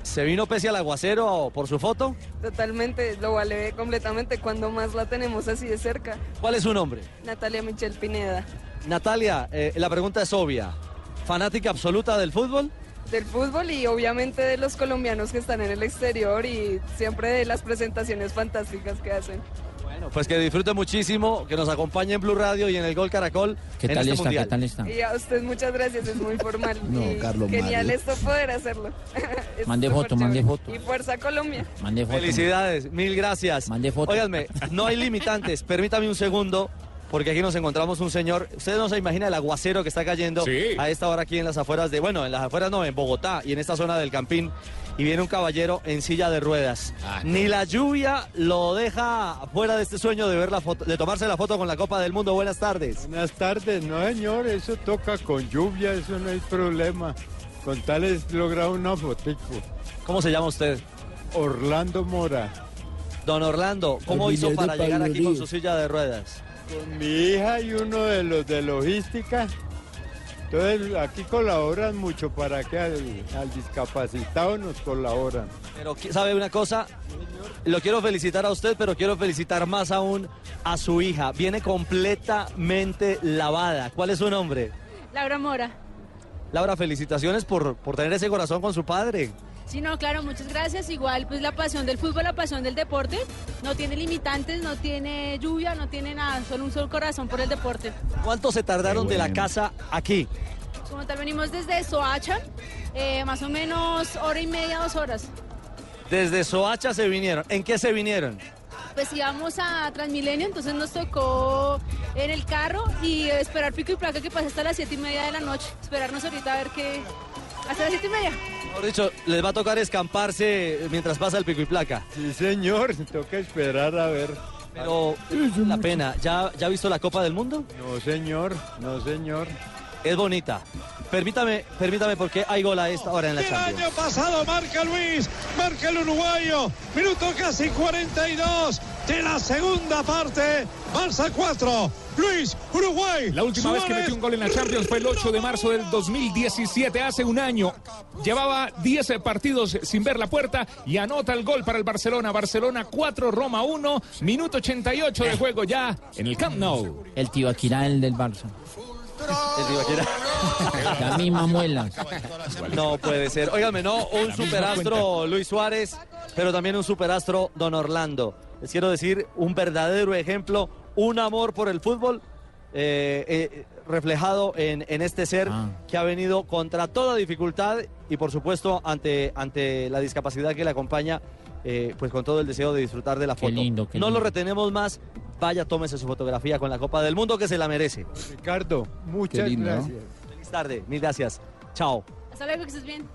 ¿Se vino pese al aguacero por su foto? Totalmente, lo vale completamente cuando más la tenemos así de cerca. ¿Cuál es su nombre? Natalia Michel Pineda. Natalia, eh, la pregunta es obvia. ¿Fanática absoluta del fútbol? del fútbol y obviamente de los colombianos que están en el exterior y siempre de las presentaciones fantásticas que hacen. Bueno, pues que disfrute muchísimo, que nos acompañe en Blue Radio y en el Gol Caracol. ¿Qué en tal este está? mundial. ¿Qué tal está? Y a usted muchas gracias, es muy formal. [laughs] No, y Carlos Genial Mario. esto poder hacerlo. [laughs] Es Mande foto, mande foto. Y fuerza Colombia. Mande foto. Felicidades, mil gracias. Mande foto. Óiganme, no hay limitantes. Permítame un segundo, porque aquí nos encontramos un señor. Ustedes no se imaginan el aguacero que está cayendo Sí. a esta hora aquí en las afueras de. Bueno, en las afueras no, en Bogotá y en esta zona del Campín. Y viene un caballero en silla de ruedas. Ni la lluvia lo deja fuera de este sueño de ver la foto, de tomarse la foto con la Copa del Mundo. Buenas tardes. Buenas tardes, no señor, eso toca con lluvia, eso no hay problema. Con tal es lograr una fotico. ¿Cómo se llama usted? Orlando Mora. Don Orlando, ¿cómo hizo para llegar aquí con su silla de ruedas? Con mi hija y uno de los de logística. Entonces aquí colaboran mucho para que al, al discapacitado nos colaboran. Pero sabe una cosa, lo quiero felicitar a usted, pero quiero felicitar más aún a su hija. Viene completamente lavada. ¿Cuál es su nombre? Laura Mora. Laura, felicitaciones por, por tener ese corazón con su padre. Sí, no, claro, muchas gracias. Igual, pues la pasión del fútbol, la pasión del deporte, no tiene limitantes, no tiene lluvia, no tiene nada, solo un solo corazón por el deporte. ¿Cuánto se tardaron de la casa aquí? Como tal, venimos desde Soacha, eh, más o menos hora y media, dos horas. Desde Soacha se vinieron. ¿En qué se vinieron? Pues íbamos a Transmilenio, entonces nos tocó en el carro y esperar pico y placa que pase hasta las siete y media de la noche. Esperarnos ahorita a ver qué... Hasta las siete y media. Mejor dicho, les va a tocar escamparse mientras pasa el pico y placa. Sí, señor, [laughs] toca esperar a ver. Pero la pena, ¿ya, ¿ya ha visto la Copa del Mundo? No, señor, no, señor. Es bonita. Permítame, permítame porque hay gol a esta hora en la El Champions. año pasado marca Luis, marca el uruguayo, minuto casi 42 de la segunda parte, Barça 4, Luis, Uruguay. La última vez que metió un gol en la Champions fue el 8 de marzo del 2017, hace un año. Llevaba 10 partidos sin ver la puerta y anota el gol para el Barcelona. Barcelona 4, Roma 1, minuto 88 de juego ya en el Camp Nou. El tío Akira, el del Barça. [laughs] La misma muela. No puede ser. Óigame, no, un superastro Luis Suárez, pero también un superastro Don Orlando. Les quiero decir, un verdadero ejemplo, un amor por el fútbol eh, eh, reflejado en, en este ser que ha venido contra toda dificultad y por supuesto ante, ante la discapacidad que le acompaña, eh, pues con todo el deseo de disfrutar de la foto. lindo, qué no lo retenemos más, vaya, tómese su fotografía con la Copa del Mundo que se la merece. Ricardo, muchas lindo, ¿no? gracias. Feliz tarde, mil gracias. Chao. Hasta luego, que estés bien.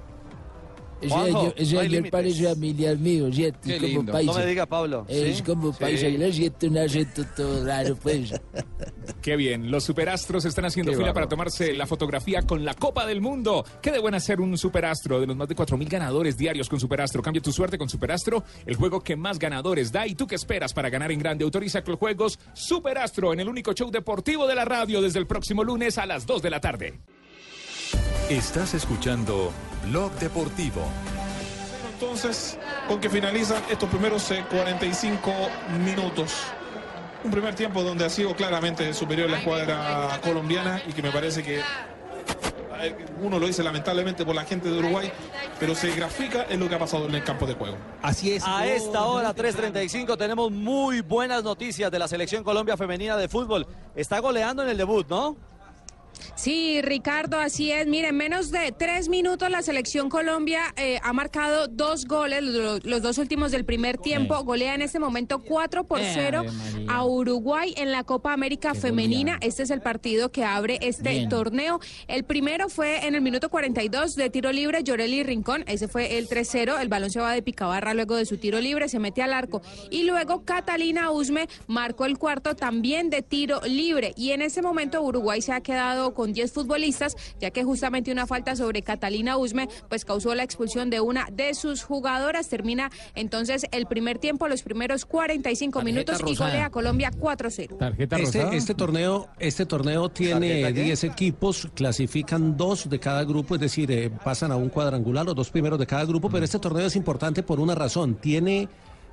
Ese Juanjo, ese no límites. parece familiar mío, ¿cierto? Qué Es como lindo. paisa. No me diga, Pablo. Es ¿Sí? como Sí. paisa, y lo siento un acento todo raro, pues. [laughs] Qué bien, los superastros están haciendo Qué fila para tomarse la fotografía con la Copa del Mundo. Qué de buena ser un superastro de los más de 4.000 ganadores diarios con Superastro. Cambia tu suerte con Superastro, el juego que más ganadores da. ¿Y tú qué esperas para ganar en grande? Autoriza con juegos Superastro en el único show deportivo de la radio desde el próximo lunes a las 2 de la tarde. Estás escuchando Blog Deportivo. Entonces, con que finalizan estos primeros eh, 45 minutos. Un primer tiempo donde ha sido claramente superior la escuadra colombiana y que me parece que eh, uno lo dice lamentablemente por la gente de Uruguay, pero se grafica en lo que ha pasado en el campo de juego. Así es. A esta hora, 3.35, tenemos muy buenas noticias de la selección Colombia femenina de fútbol. Está goleando en el debut, ¿no? Sí, Ricardo, así es. Miren, menos de tres minutos la selección Colombia eh, ha marcado dos goles, lo- los, dos últimos del primer tiempo. Golea en este momento 4 por Eh, 0 Ave María. a Uruguay en la Copa América Femenina. Este es el partido que abre este Bien. torneo. El primero fue en el minuto 42 de tiro libre, Llorelli Rincón. Ese fue el 3-0. El balón se va de picabarra luego de su tiro libre, se mete al arco. Y luego Catalina Usme marcó el cuarto también de tiro libre. Y en ese momento Uruguay se ha quedado con 10 futbolistas, ya que justamente una falta sobre Catalina Usme pues causó la expulsión de una de sus jugadoras. Termina entonces el primer tiempo, los primeros 45 minutos y rosada. golea Colombia 4-0. Tarjeta Este, rosada. este torneo, este torneo tiene ¿Tarjeta qué? 10 equipos, clasifican dos de cada grupo, es decir, eh, pasan a un cuadrangular, los dos primeros de cada grupo, pero este torneo es importante por una razón, tiene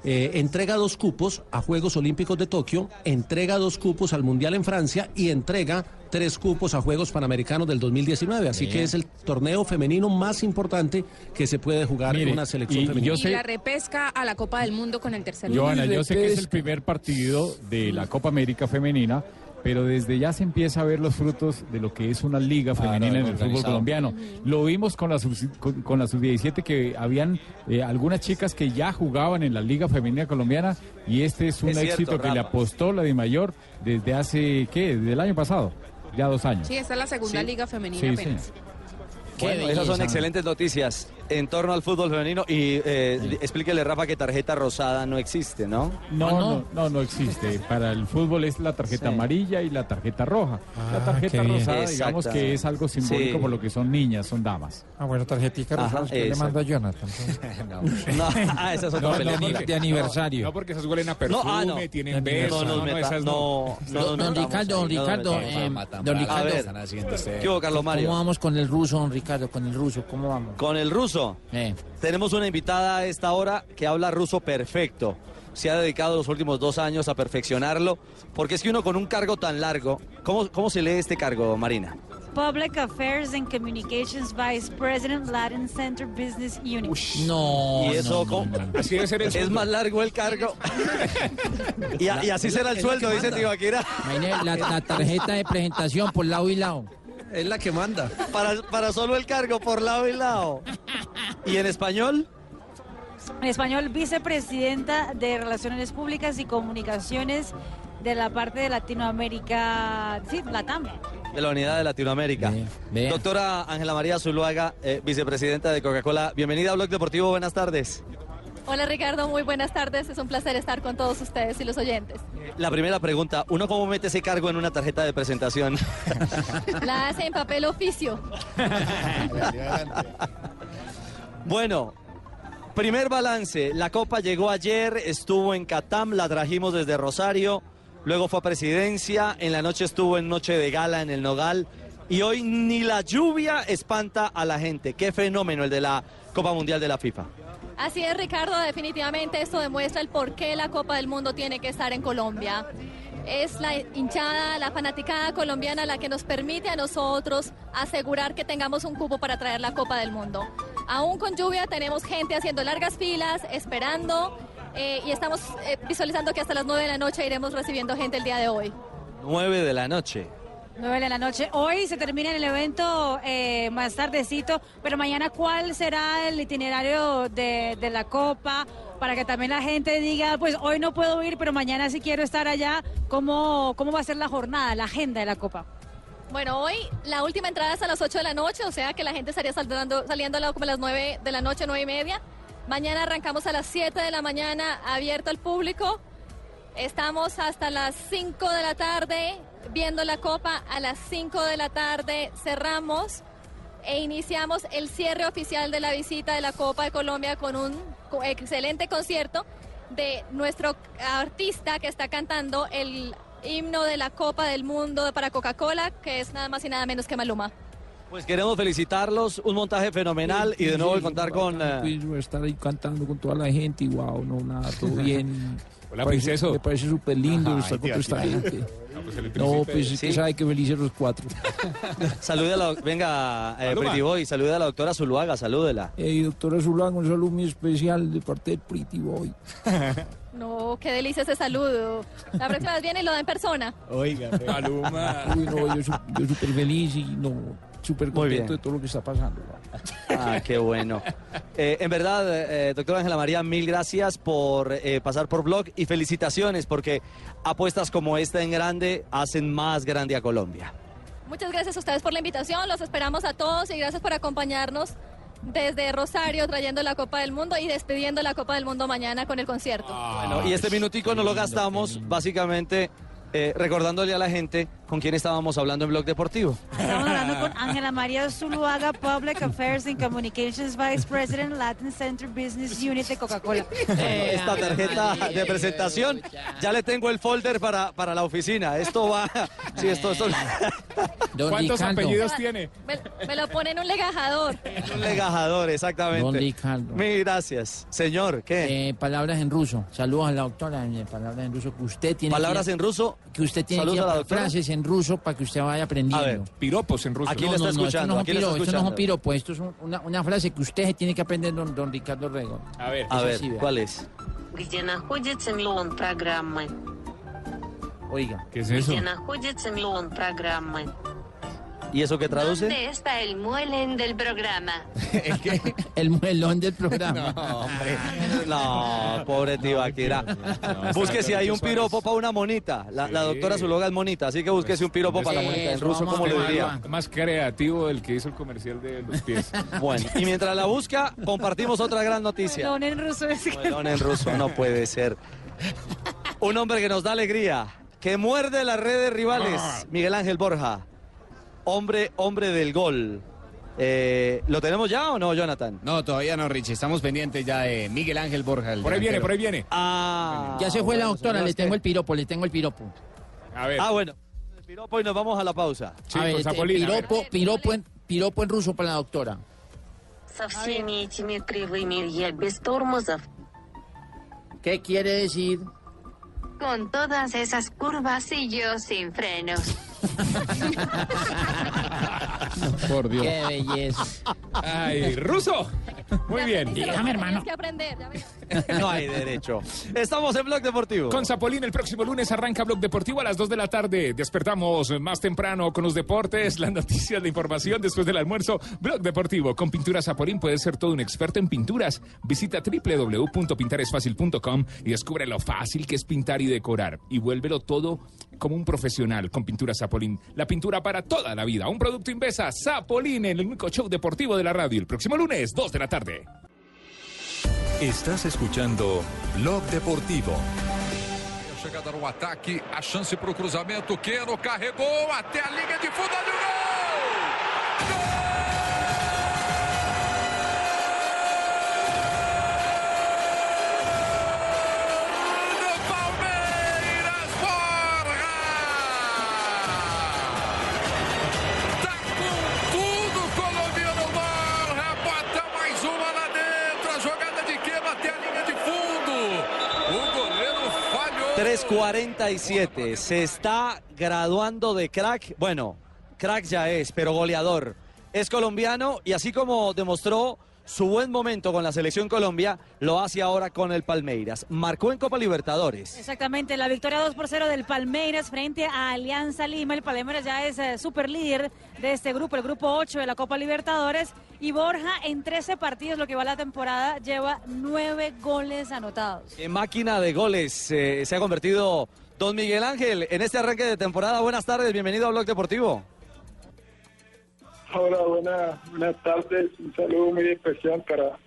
eh, entrega dos cupos a Juegos Olímpicos de Tokio, entrega dos cupos al Mundial en Francia y entrega tres cupos a Juegos Panamericanos del 2019. Así Bien. que es el torneo femenino más importante que se puede jugar Mire, en una selección y- femenina. yo Y la repesca a la Copa del Mundo con el tercer Joana, lugar. yo sé que es el primer partido de la Copa América Femenina, pero desde ya se empieza a ver los frutos de lo que es una liga femenina en el fútbol colombiano. Lo vimos con la sub- con, con la sub-17 que habían eh, algunas chicas que ya jugaban en la liga femenina colombiana y este es un Es cierto, éxito que le apostó la de mayor desde hace, ¿qué? Desde el año pasado, ya dos años. Sí, esta es la segunda Sí. liga femenina Sí, apenas. sí. Bueno, esas son excelentes noticias en torno al fútbol femenino. Y eh, explíquele, Rafa, que tarjeta rosada no existe, ¿no? No, no, no, no existe. Para el fútbol es la tarjeta Sí. amarilla y la tarjeta roja. la Ah, tarjeta qué bien. rosada, digamos que es algo simbólico Sí. por lo que son niñas, son damas. Ah, bueno, tarjetica Ajá, rosada, usted le manda a Jonathan. [laughs] [laughs] No, ah, esa es otra No, no, no, de aniversario. No, porque esas huelen a No, perfume, ah, no. tienen besos. No No, no, esas no. no, no Don Ricardo, don no Ricardo, don Ricardo. ¿qué hubo, Carlos Mario? ¿Cómo vamos con el ruso, don Ricardo? Con el ruso, ¿cómo vamos? Con el ruso. Eh. Tenemos una invitada a esta hora que habla ruso perfecto. Se ha dedicado los últimos dos años a perfeccionarlo, porque es que uno con un cargo tan largo, ¿cómo, cómo se lee este cargo, Marina? Public Affairs and Communications Vice President, Latin Center Business Unit. No. y eso, no, ¿cómo? no, no. Así debe ser el Es más largo el cargo. [laughs] y, a- y así será el sueldo, dice Tibaquira. La, la tarjeta de presentación por lado y lado. Es la que manda. Para, para solo el cargo, por lado y lado. ¿Y en español? En español, vicepresidenta de Relaciones Públicas y Comunicaciones de la parte de Latinoamérica, sí, Latam. De la Unidad de Latinoamérica. Doctora Ángela María Zuluaga, eh, vicepresidenta de Coca-Cola. Bienvenida a Blog Deportivo, buenas tardes. Hola Ricardo, muy buenas tardes. Es un placer estar con todos ustedes y los oyentes. La primera pregunta, ¿uno cómo mete ese cargo en una tarjeta de presentación? [laughs] La hace en papel oficio. [laughs] Bueno, primer balance. La Copa llegó ayer, estuvo en Catam, la trajimos desde Rosario, luego fue a Presidencia, en la noche estuvo en Noche de Gala en el Nogal y hoy ni la lluvia espanta a la gente. Qué fenómeno el de la Copa Mundial de la FIFA. Así es, Ricardo, definitivamente esto demuestra el por qué la Copa del Mundo tiene que estar en Colombia. Es la hinchada, la fanaticada colombiana la que nos permite a nosotros asegurar que tengamos un cupo para traer la Copa del Mundo. Aún con lluvia tenemos gente haciendo largas filas, esperando eh, y estamos eh, visualizando que hasta las 9 de la noche iremos recibiendo gente el día de hoy. 9 de la noche. 9 de la noche. Hoy se termina el evento eh, más tardecito, pero mañana cuál será el itinerario de, de la Copa para que también la gente diga, pues hoy no puedo ir, pero mañana sí quiero estar allá. ¿Cómo, cómo va a ser la jornada, la agenda de la Copa? Bueno, hoy la última entrada es a las 8 de la noche, o sea que la gente estaría saliendo, a las 9 de la noche, 9 y media. Mañana arrancamos a las 7 de la mañana, abierto al público. Estamos hasta las 5 de la tarde viendo la copa. A las 5 de la tarde cerramos e iniciamos el cierre oficial de la visita de la Copa de Colombia con un excelente concierto de nuestro artista que está cantando el himno de la Copa del Mundo para Coca-Cola, que es nada más y nada menos que Maluma. Pues queremos felicitarlos, un montaje fenomenal y de nuevo contar con... eh, estar ahí cantando con toda la gente y wow, no, nada, todo [laughs] bien. Hola, Parece- princeso. Me parece súper lindo Ajá, estar con toda esta tía. gente. No, pues el No, pues es que Sí. sabe que felices los cuatro. [laughs] Salude a la... Venga, eh. Pretty Boy, salude a la doctora Zuluaga, salúdela. Hey, doctora Zulaga, un saludo muy especial de parte del Pretty Boy. [laughs] No, qué delicia ese saludo. La próxima vez viene y lo da en persona. Oiga, Maluma. Uy, no, yo, yo súper feliz y no, súper Muy bien. contento de todo lo que está pasando. Ah, qué bueno. Eh, en verdad, eh, doctora Ángela María, mil gracias por eh, pasar por blog y felicitaciones porque apuestas como esta en grande hacen más grande a Colombia. Muchas gracias a ustedes por la invitación, los esperamos a todos y gracias por acompañarnos desde Rosario trayendo la Copa del Mundo y despidiendo la Copa del Mundo mañana con el concierto. Bueno, y este minutico no lo gastamos básicamente eh, recordándole a la gente ¿Con quién estábamos hablando en Blog Deportivo? Estamos hablando con [laughs] Ángela María Zuluaga, Public Affairs and Communications Vice President, Latin Center Business Unit de Coca-Cola. [laughs] Esta tarjeta de presentación, ya le tengo el folder para, para la oficina. Esto va. Sí, esto, esto- ¿Cuántos apellidos tiene? Me, me lo pone en un legajador. Un legajador, exactamente. Don Ricardo. Mil gracias. Señor, ¿qué? Eh, palabras en ruso. Saludos a la doctora. eh, palabras en ruso que usted tiene. Palabras que, en ruso. Que usted tiene Saludos que a la doctora. frases en ruso para que usted vaya aprendiendo. A ver, piropos en ruso. Aquí no, lo está no, no, escuchando, esto no aquí es lo está piropo, esto no es un escuchando. piropo, esto es un- una, una frase que usted tiene que aprender, don, don Ricardo Rego. A ver, A ver, ¿cuál es? Где находится миллион программы? Oiga. ¿Qué es Где находится миллион программы? ¿Y eso qué traduce? ¿Dónde está el muelen del programa? [laughs] ¿El qué? [laughs] El muelón del programa. No, hombre. [laughs] No, pobre Tibaquira. busque si hay un piropo para una monita. La, la doctora Zuloga es monita, así que búsquese un piropo para la monita. En ruso, ¿cómo le diría? Más creativo del que hizo el comercial de los pies. Bueno, y mientras la busca, compartimos otra gran noticia. Melón en ruso es que- Melón en ruso, no puede ser. Un hombre que nos da alegría, que muerde las redes rivales, Miguel Ángel Borja hombre, hombre del gol. Eh, ¿Lo tenemos ya o no, Jonathan? No, todavía no, Richie. Estamos pendientes ya de Miguel Ángel Borja. Por ahí viene, por ahí viene. Ah. Ya se fue la doctora, le tengo el piropo, le tengo el piropo. A ver. Ah, bueno. El piropo y nos vamos a la pausa. Sí, a ver, piropo. Piropo, piropo en ruso para la doctora. ¿Qué quiere decir? Con todas esas curvas y yo sin frenos. [laughs] Por Dios. Qué belleza. Ay, ruso. Muy bien. Dígame, hermano. Tienes que aprender. [laughs] No hay derecho. Estamos en Blog Deportivo. Con Zapolín el próximo lunes arranca Blog Deportivo a las 2 de la tarde. Despertamos más temprano con los deportes, las noticias, la información después del almuerzo. Blog Deportivo con Pintura Zapolín puedes ser todo un experto en pinturas. Visita www.pintaresfacil.com y descubre lo fácil que es pintar y decorar. Y vuélvelo todo como un profesional con Pintura Zapolín. La pintura para toda la vida. Un producto Invesa Zapolín en el único show deportivo de la radio. El próximo lunes, 2 de la tarde. Estás escuchando Blog Deportivo. Chegada no ataque, a chance para o cruzamento. Keno carregou até a linha de fundo. Olha o gol! 3.47. Se está graduando de crack. Bueno, crack ya es, pero goleador. Es colombiano y así como demostró su buen momento con la selección Colombia, lo hace ahora con el Palmeiras. Marcó en Copa Libertadores. Exactamente, la victoria 2 por 0 del Palmeiras frente a Alianza Lima. El Palmeiras ya es eh, super líder de este grupo, el grupo 8 de la Copa Libertadores. Y Borja en 13 partidos, lo que va la temporada, lleva 9 goles anotados. En máquina de goles eh, se ha convertido Don Miguel Ángel en este arranque de temporada. Buenas tardes, bienvenido a Blog Deportivo. Hola, buenas, buenas tardes. Un saludo muy especial para,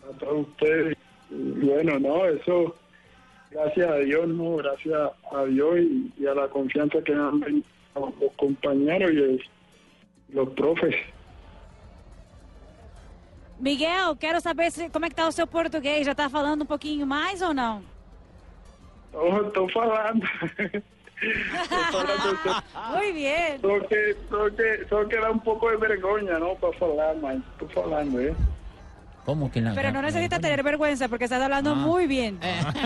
para todos ustedes. Y bueno, no, eso, gracias a Dios, no, gracias a Dios y, y a la confianza que me han dado los compañeros y los profes. Miguel, quero saber se, como é que tá o seu português. Já tá falando um pouquinho mais ou não? Estou falando. [laughs] [laughs] Muy bien. só que, só, que, só que dá um pouco de vergonha, não, para falar, mas estou falando, ¿eh? ¿Cómo que la Pero no necesita tener vergüenza porque estás hablando Ah. muy bien.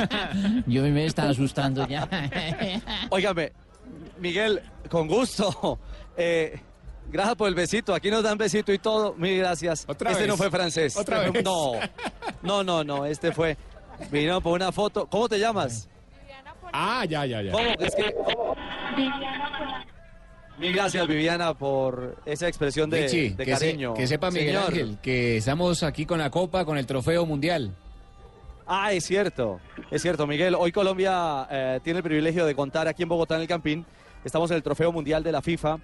[laughs] Yo me estaba asustando ya. [laughs] Óigame, Miguel, con gusto. Eh, gracias por el besito. Aquí nos dan besito y todo. Mil gracias. Otra este vez. no fue francés. Otra Este vez. No, no, no, no. Este fue. Vino por una foto. ¿Cómo te llamas? Ah, ya, ya, ya. ¿Cómo? Es que. Mil gracias, Viviana, por esa expresión de, Richie, de que, se- cariño. que sepa Miguel Señor. Ángel que estamos aquí con la Copa, con el Trofeo Mundial. Ah, es cierto, es cierto, Miguel. Hoy Colombia eh, tiene el privilegio de contar aquí en Bogotá, en el Campín. Estamos en el Trofeo Mundial de la FIFA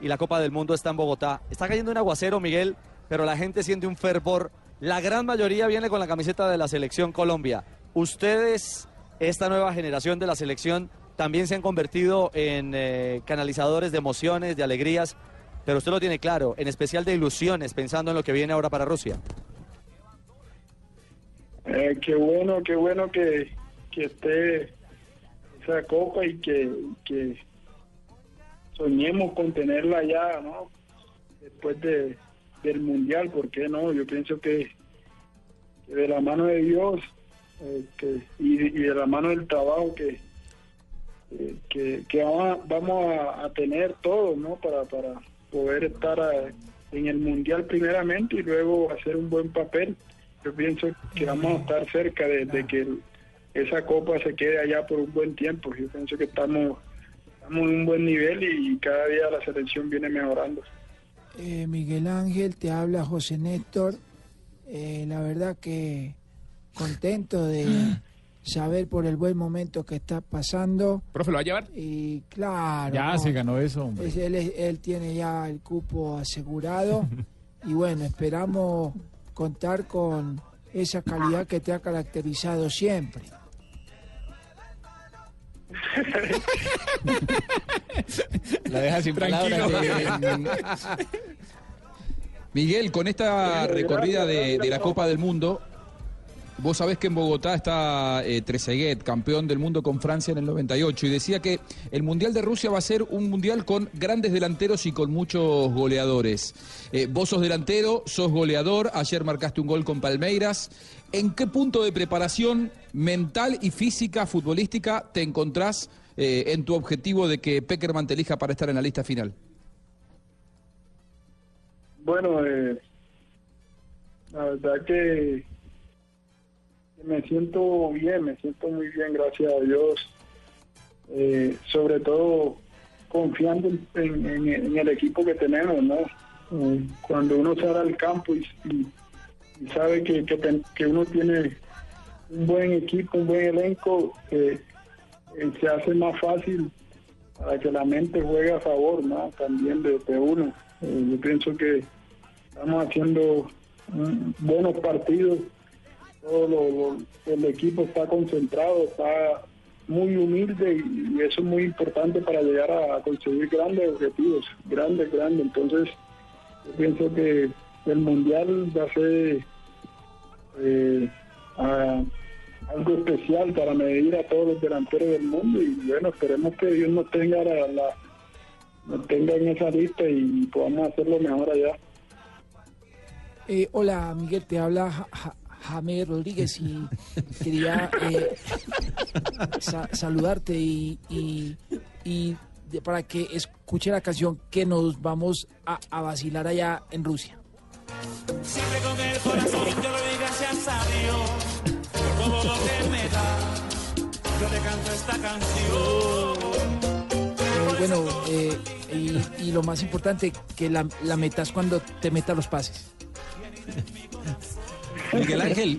y la Copa del Mundo está en Bogotá. Está cayendo un aguacero, Miguel, pero la gente siente un fervor. La gran mayoría viene con la camiseta de la selección Colombia. Ustedes, esta nueva generación de la selección, también se han convertido en eh, canalizadores de emociones, de alegrías, pero usted lo tiene claro, en especial de ilusiones, pensando en lo que viene ahora para Rusia. Eh, qué bueno, qué bueno que, que esté esa copa y que, que soñemos con tenerla ya, ¿no? Después de, del mundial, ¿por qué no? Yo pienso que, que de la mano de Dios eh, y, de la mano del trabajo que, que- que, vamos, a, tener todos, ¿no? Para, para poder estar eh, en el mundial primeramente y luego hacer un buen papel. Yo pienso que vamos a estar cerca de, que esa copa se quede allá por un buen tiempo. Yo pienso que estamos, estamos en un buen nivel y cada día la selección viene mejorando. Eh, Miguel Ángel, te habla José Néstor. Eh, la verdad que contento de saber por el buen momento que está pasando. ¿Profe, lo va a llevar? Y claro. Ya no, se ganó eso, hombre. es- él, tiene ya el cupo asegurado. [laughs] y bueno, esperamos contar con esa calidad que te ha caracterizado siempre. [laughs] La deja sin Tranquilo. palabras. [laughs] Miguel, con esta recorrida de, de la Copa del Mundo, vos sabés que en Bogotá está eh, campeón del mundo con Francia en el 98, y decía que el Mundial de Rusia va a ser un Mundial con grandes delanteros y con muchos goleadores. Eh, vos sos delantero, sos goleador, ayer marcaste un gol con Palmeiras. ¿En qué punto de preparación mental y física futbolística te encontrás eh, en tu objetivo de que Peckerman te elija para estar en la lista final? Bueno, eh, la verdad que me siento bien, me siento muy bien, gracias a Dios. Eh, sobre todo confiando en, el equipo que tenemos, ¿no? Eh, cuando uno sale al campo y, sabe que, que, uno tiene un buen equipo, un buen elenco, eh, eh, se hace más fácil para que la mente juegue a favor, ¿no? También de, de uno. Eh, yo pienso que estamos haciendo buenos partidos. Todo lo- lo- el equipo está concentrado, está muy humilde y, eso es muy importante para llegar a, conseguir grandes objetivos, grandes, grandes. Entonces, yo pienso que el mundial va a ser eh, a- algo especial para medir a todos los delanteros del mundo y bueno, esperemos que Dios nos tenga la- nos tenga en esa lista y podamos hacerlo mejor allá. Eh, hola, Miguel, te habla Ja- Ja- Jaime Rodríguez y quería eh, sa- saludarte y, y- y de- para que escuche la canción que nos vamos a, a vacilar allá en Rusia. Siempre con el corazón yo le doy gracias a Dios por todo lo que me da. Yo le canto esta canción. Eh, bueno, eh, y, y lo más importante, que la, la metas cuando te meta los pases. Miguel Ángel.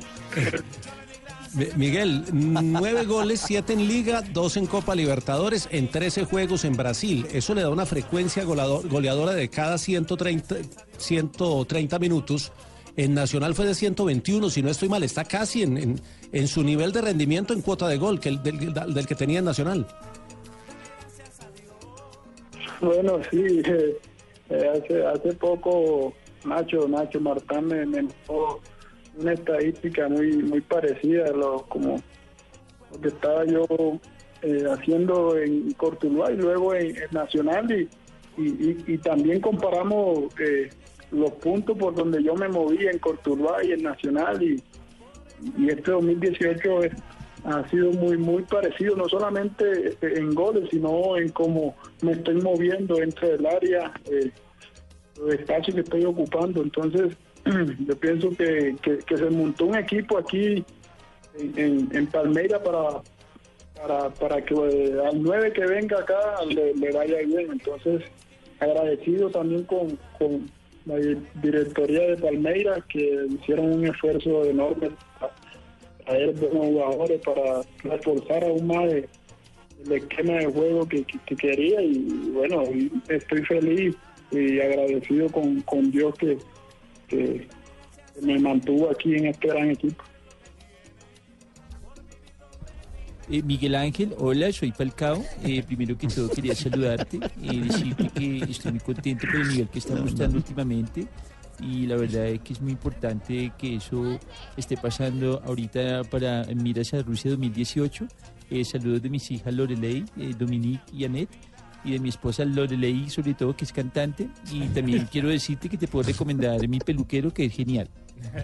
Mi- Miguel, nueve goles, siete en Liga, dos en Copa Libertadores, en 13 juegos en Brasil. Eso le da una frecuencia goleador- goleadora de cada 130, 130 minutos. En Nacional fue de 121, si no estoy mal, está casi en, en- en su nivel de rendimiento en cuota de gol que el, del, del que tenía en Nacional. Bueno, sí, eh, eh, hace, hace poco Nacho, Nacho Martán me, me una estadística muy muy parecida a lo, como lo que estaba yo eh, haciendo en Cortuluá y luego en, Nacional y, y, también comparamos eh, los puntos por donde yo me moví en Cortuluá y en Nacional y, y este 2018 es- ha sido muy muy parecido no solamente en goles sino en cómo me estoy moviendo dentro del área eh, los espacios que estoy ocupando. Entonces yo pienso que, que- se montó un equipo aquí en, Palmeira para para, para que al 9 que venga acá le, vaya bien. Entonces agradecido también con, con la di- directoría de Palmeiras que hicieron un esfuerzo enorme para traer buenos jugadores para reforzar aún más el, esquema de juego que, que- que quería. Y bueno estoy feliz y agradecido con, con Dios que, que me mantuvo aquí en este gran equipo. Eh, Miguel Ángel, hola, soy Falcao. Eh, primero que todo quería saludarte y decirte que estoy muy contento por el nivel que está mostrando últimamente. Y la verdad es que es muy importante que eso esté pasando ahorita para miras a Rusia 2018. Eh, saludos de mis hijas Lorelei, eh, Dominique y Annette. Y de mi esposa Lorelei, sobre todo, que es cantante. Y también [laughs] quiero decirte que te puedo recomendar mi peluquero, que es genial. [laughs]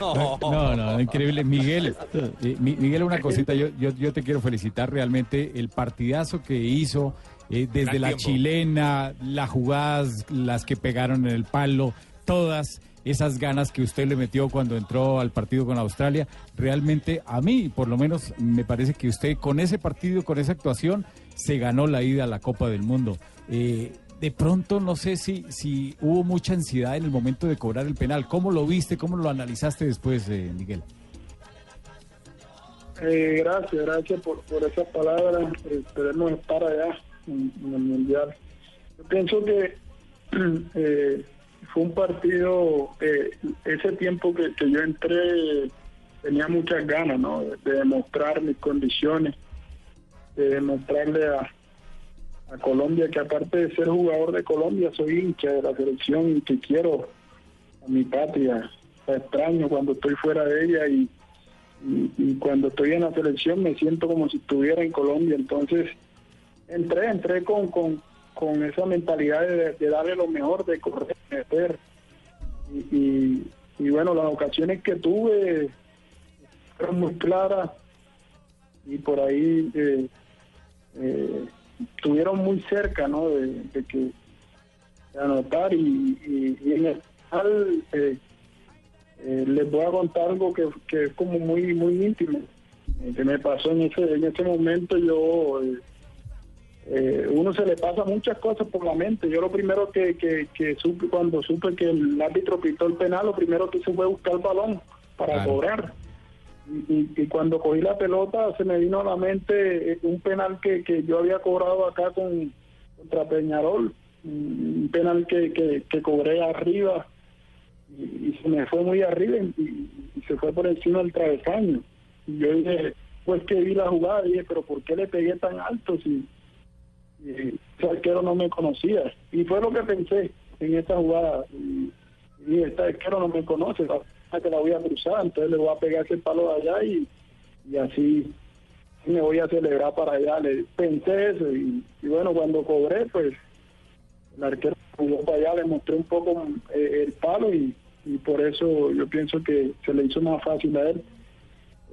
No, no, increíble. Miguel, eh, Mi- Miguel, una cosita, yo, yo, yo te quiero felicitar realmente el partidazo que hizo, eh, desde la chilena, las jugadas, las que pegaron en el palo, todas esas ganas que usted le metió cuando entró al partido con Australia. Realmente, a mí, por lo menos, me parece que usted con ese partido, con esa actuación, se ganó la ida a la Copa del Mundo. Eh, de pronto, no sé si, si hubo mucha ansiedad en el momento de cobrar el penal. ¿Cómo lo viste? ¿Cómo lo analizaste después, eh, Miguel? Eh, gracias, gracias por, por esas palabras. Esperemos estar allá en, en el Mundial. Yo pienso que [clears throat] fue un partido, eh, ese tiempo que, que yo entré tenía muchas ganas ¿no? de, de demostrar mis condiciones, de demostrarle a, a Colombia que aparte de ser jugador de Colombia soy hincha de la selección y que quiero a mi patria. La extraño cuando estoy fuera de ella y, y, y cuando estoy en la selección me siento como si estuviera en Colombia. Entonces entré, entré con, con, con esa mentalidad de, darle lo mejor, de correr, de. Y, y, y bueno, las ocasiones que tuve fueron muy claras y por ahí eh, eh, estuvieron muy cerca ¿no? de, que anotar y, en el final eh, eh, les voy a contar algo que, que es como muy muy íntimo eh, que me pasó en ese en ese momento yo eh, uno se le pasa muchas cosas por la mente. Yo lo primero que, que, que supe cuando supe que el árbitro pitó el penal lo primero que hice fue buscar el balón para Claro. cobrar. Y, y- cuando cogí la pelota se me vino a la mente eh, un penal que, que yo había cobrado acá con contra Peñarol un penal que, que, que cobré arriba. Y, y se me fue muy arriba y, y se fue por encima del travesaño. Y yo dije pues que vi la jugada dije pero por qué le pegué tan alto si, si ese arquero no me conocía. Y fue lo que pensé en esta jugada. Y, y este arquero no me conoce la que la voy a cruzar entonces le voy a pegar ese palo de allá y, y así me voy a celebrar para allá. Le pensé eso y, y bueno cuando cobré pues el arquero jugó para allá, le mostré un poco eh, el palo y, y por eso yo pienso que se le hizo más fácil a él.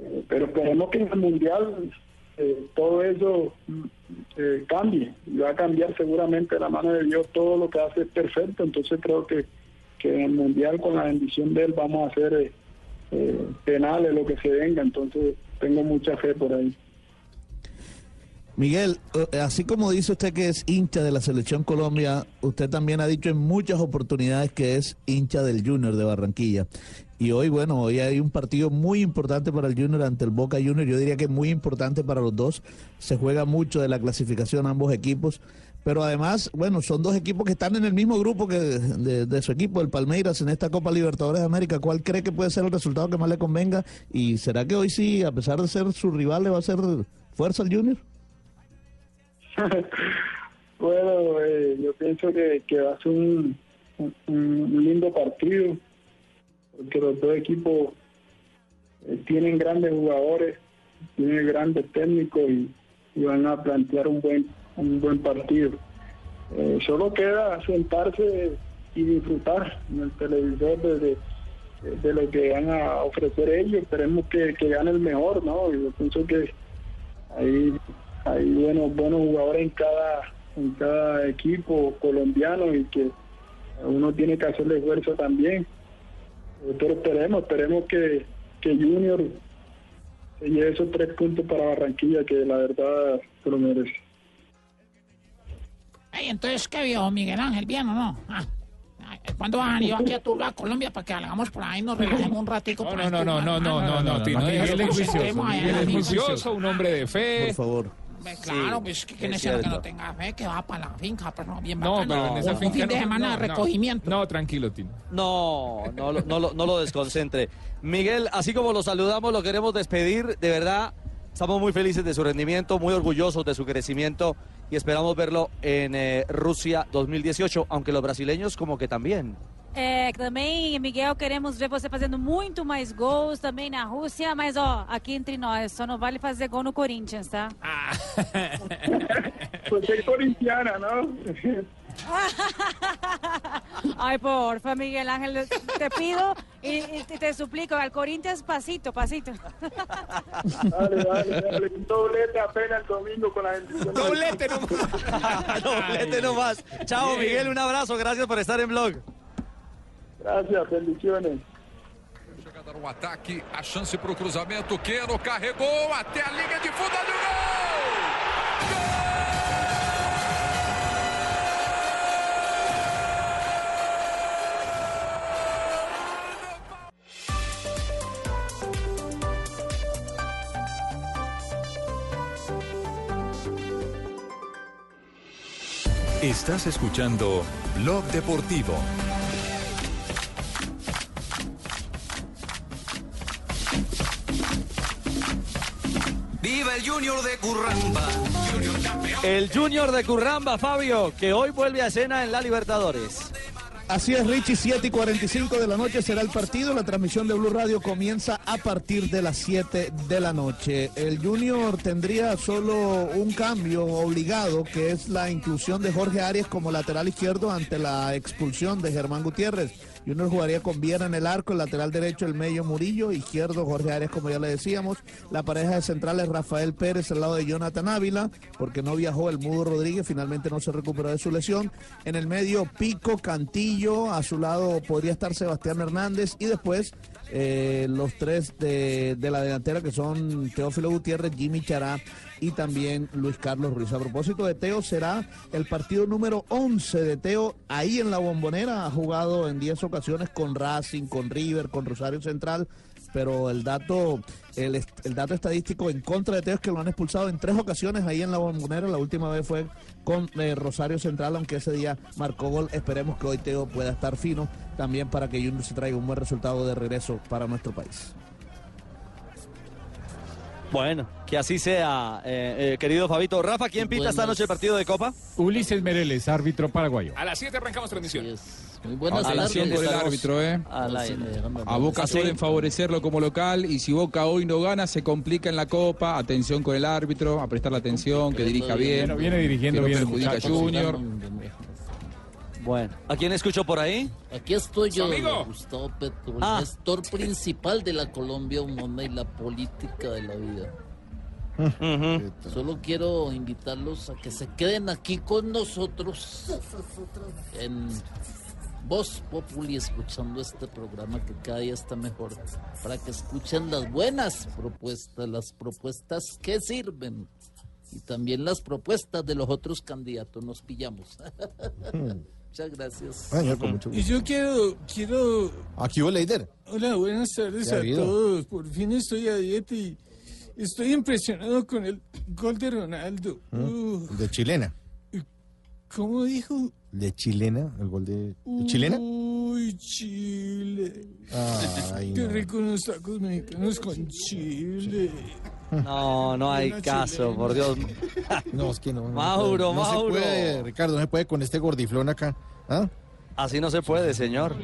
Eh, pero esperemos que en el Mundial eh, todo eso mm, eh, cambie. Va a cambiar seguramente la mano de Dios. Todo lo que hace es perfecto, entonces creo que, que en el Mundial con la bendición de él vamos a hacer eh, eh, penales, lo que se venga, entonces tengo mucha fe por ahí. Miguel, eh, así como dice usted que es hincha de la selección Colombia, usted también ha dicho en muchas oportunidades que es hincha del Junior de Barranquilla. Y hoy, bueno, hoy hay un partido muy importante para el Junior ante el Boca Junior. Yo diría que muy importante para los dos. Se juega mucho de la clasificación ambos equipos. Pero además, bueno, son dos equipos que están en el mismo grupo que de, de su equipo, el Palmeiras, en esta Copa Libertadores de América. ¿Cuál cree que puede ser el resultado que más le convenga? ¿Y será que hoy sí, a pesar de ser su rival, le va a hacer fuerza al Junior? [laughs] Bueno, eh, yo pienso que, va a ser un, lindo partido, porque los dos equipos eh, tienen grandes jugadores, tienen grandes técnicos y, van a plantear un buen un buen partido. Eh, solo queda sentarse y disfrutar en el televisor de, de- lo que van a ofrecer ellos. Esperemos que, que gane el mejor, ¿no? Yo pienso que hay, hay buenos, buenos jugadores en cada, en cada equipo colombiano y que uno tiene que hacerle esfuerzo también. Eh, Pero esperemos, esperemos que, que Junior se lleve esos tres puntos para Barranquilla, que la verdad se lo merece. Ey, entonces, ¿qué vio Miguel Ángel? ¿Bien o no? Ah, ¿Cuándo van a ir aquí a Turba, a Colombia, para que hagamos por ahí, nos relajemos un ratico? No, no, no, no, no, no, no, no, Tino. no, Miguel es no, juicioso. no, no, Miguel es no, juicioso, un hombre de fe. Por favor. Ve, Claro, pues que quién es es el que no tenga fe, que va para la finca, pero bien No, bacano. pero en esa un, finca fin de no, semana no, de no. recogimiento. No, tranquilo, Tino. No, no, lo- no, lo- no lo desconcentre. Miguel, así como lo saludamos, lo queremos despedir. De verdad, estamos muy felices de su rendimiento, muy orgullosos de su crecimiento y esperamos verlo en eh, Rusia 2018, aunque los brasileños como que también. É, também, Miguel, queremos ver você fazendo muito mais gols também na Rússia, mas ó, aqui entre nós, só não vale fazer gol no Corinthians, tá? Pues soy corintiana, ¿no? [laughs] Ay, porfa, Miguel Ángel, te pido y, y te, te suplico, al Corinthians pasito, pasito. [laughs] Dale, dale, dale. Un doblete apenas el domingo con la bendición. Doblete nomás. [laughs] Doblete nomás. Chao, Miguel, un abrazo. Gracias por estar en blog. Gracias, bendiciones. Jogada no ataque, a chance para o cruzamento. Queno carregou até a linha de fundo. Olha o gol! Estás escuchando Blog Deportivo. ¡Viva el Junior de Curramba! El Junior de Curramba, Fabio, que hoy vuelve a escena en la Libertadores. Así es, Richie, 7 y 45 de la noche será el partido. La transmisión de Blue Radio comienza a partir de las 7 de la noche. El Junior tendría solo un cambio obligado, que es la inclusión de Jorge Arias como lateral izquierdo ante la expulsión de Germán Gutiérrez. Junior jugaría con Viera en el arco, el lateral derecho el medio Murillo, izquierdo Jorge Arias, como ya le decíamos. La pareja de centrales Rafael Pérez al lado de Jonathan Ávila, porque no viajó el Mudo Rodríguez, finalmente no se recuperó de su lesión. En el medio Pico, Cantillo, a su lado podría estar Sebastián Hernández y después eh, los tres de, de la delantera que son Teófilo Gutiérrez, Jimmy Chará y también Luis Carlos Ruiz. A propósito de Teo, será el partido número 11 de Teo ahí en la bombonera. Ha jugado en 10 ocasiones con Racing, con River, con Rosario Central. Pero el dato, el, dato estadístico en contra de Teo es que lo han expulsado en tres ocasiones ahí en la bombonera. La última vez fue con eh, Rosario Central, aunque ese día marcó gol. Esperemos que hoy Teo pueda estar fino también para que Junior se traiga un buen resultado de regreso para nuestro país. Bueno, que así sea, eh, eh, querido Fabito. Rafa, ¿quién pita esta noche el partido de Copa? Ulises Mereles, árbitro paraguayo. A las 7 arrancamos transmisión. Atención por el árbitro, ¿eh? A Boca suelen favorecerlo como local y si Boca hoy no gana se complica en la Copa. Atención con el árbitro, a prestar la atención, que dirija bien. Bueno, viene dirigiendo que no bien el perjudica a muchacho. Junior. Bueno, ¿a quién escucho por ahí? Aquí estoy yo, amigo. Gustavo Petro, el Ah. gestor principal de la Colombia humana y la política de la vida. Solo quiero invitarlos a que se queden aquí con nosotros en Voz Populi escuchando este programa que cada día está mejor para que escuchen las buenas propuestas, las propuestas que sirven y también las propuestas de los otros candidatos. Nos pillamos. [laughs] Muchas gracias. Ah, señor, con mucho Y yo quiero, quiero... Aquí hubo líder. Hola, buenas tardes ¿Qué ha a todos. Por fin estoy a dieta y estoy impresionado con el gol de Ronaldo. Uh, De chilena. ¿Cómo dijo? De chilena, el gol de, de chilena. Uy, Chile. Ay, Qué no. rico unos tacos mexicanos con Chile. No, no hay Una caso, chilena. por Dios. [laughs] No, es que no. no se Mauro. No se Mauro. puede, Ricardo, no se puede con este gordiflón acá. ¿Ah? Así no se puede, señor.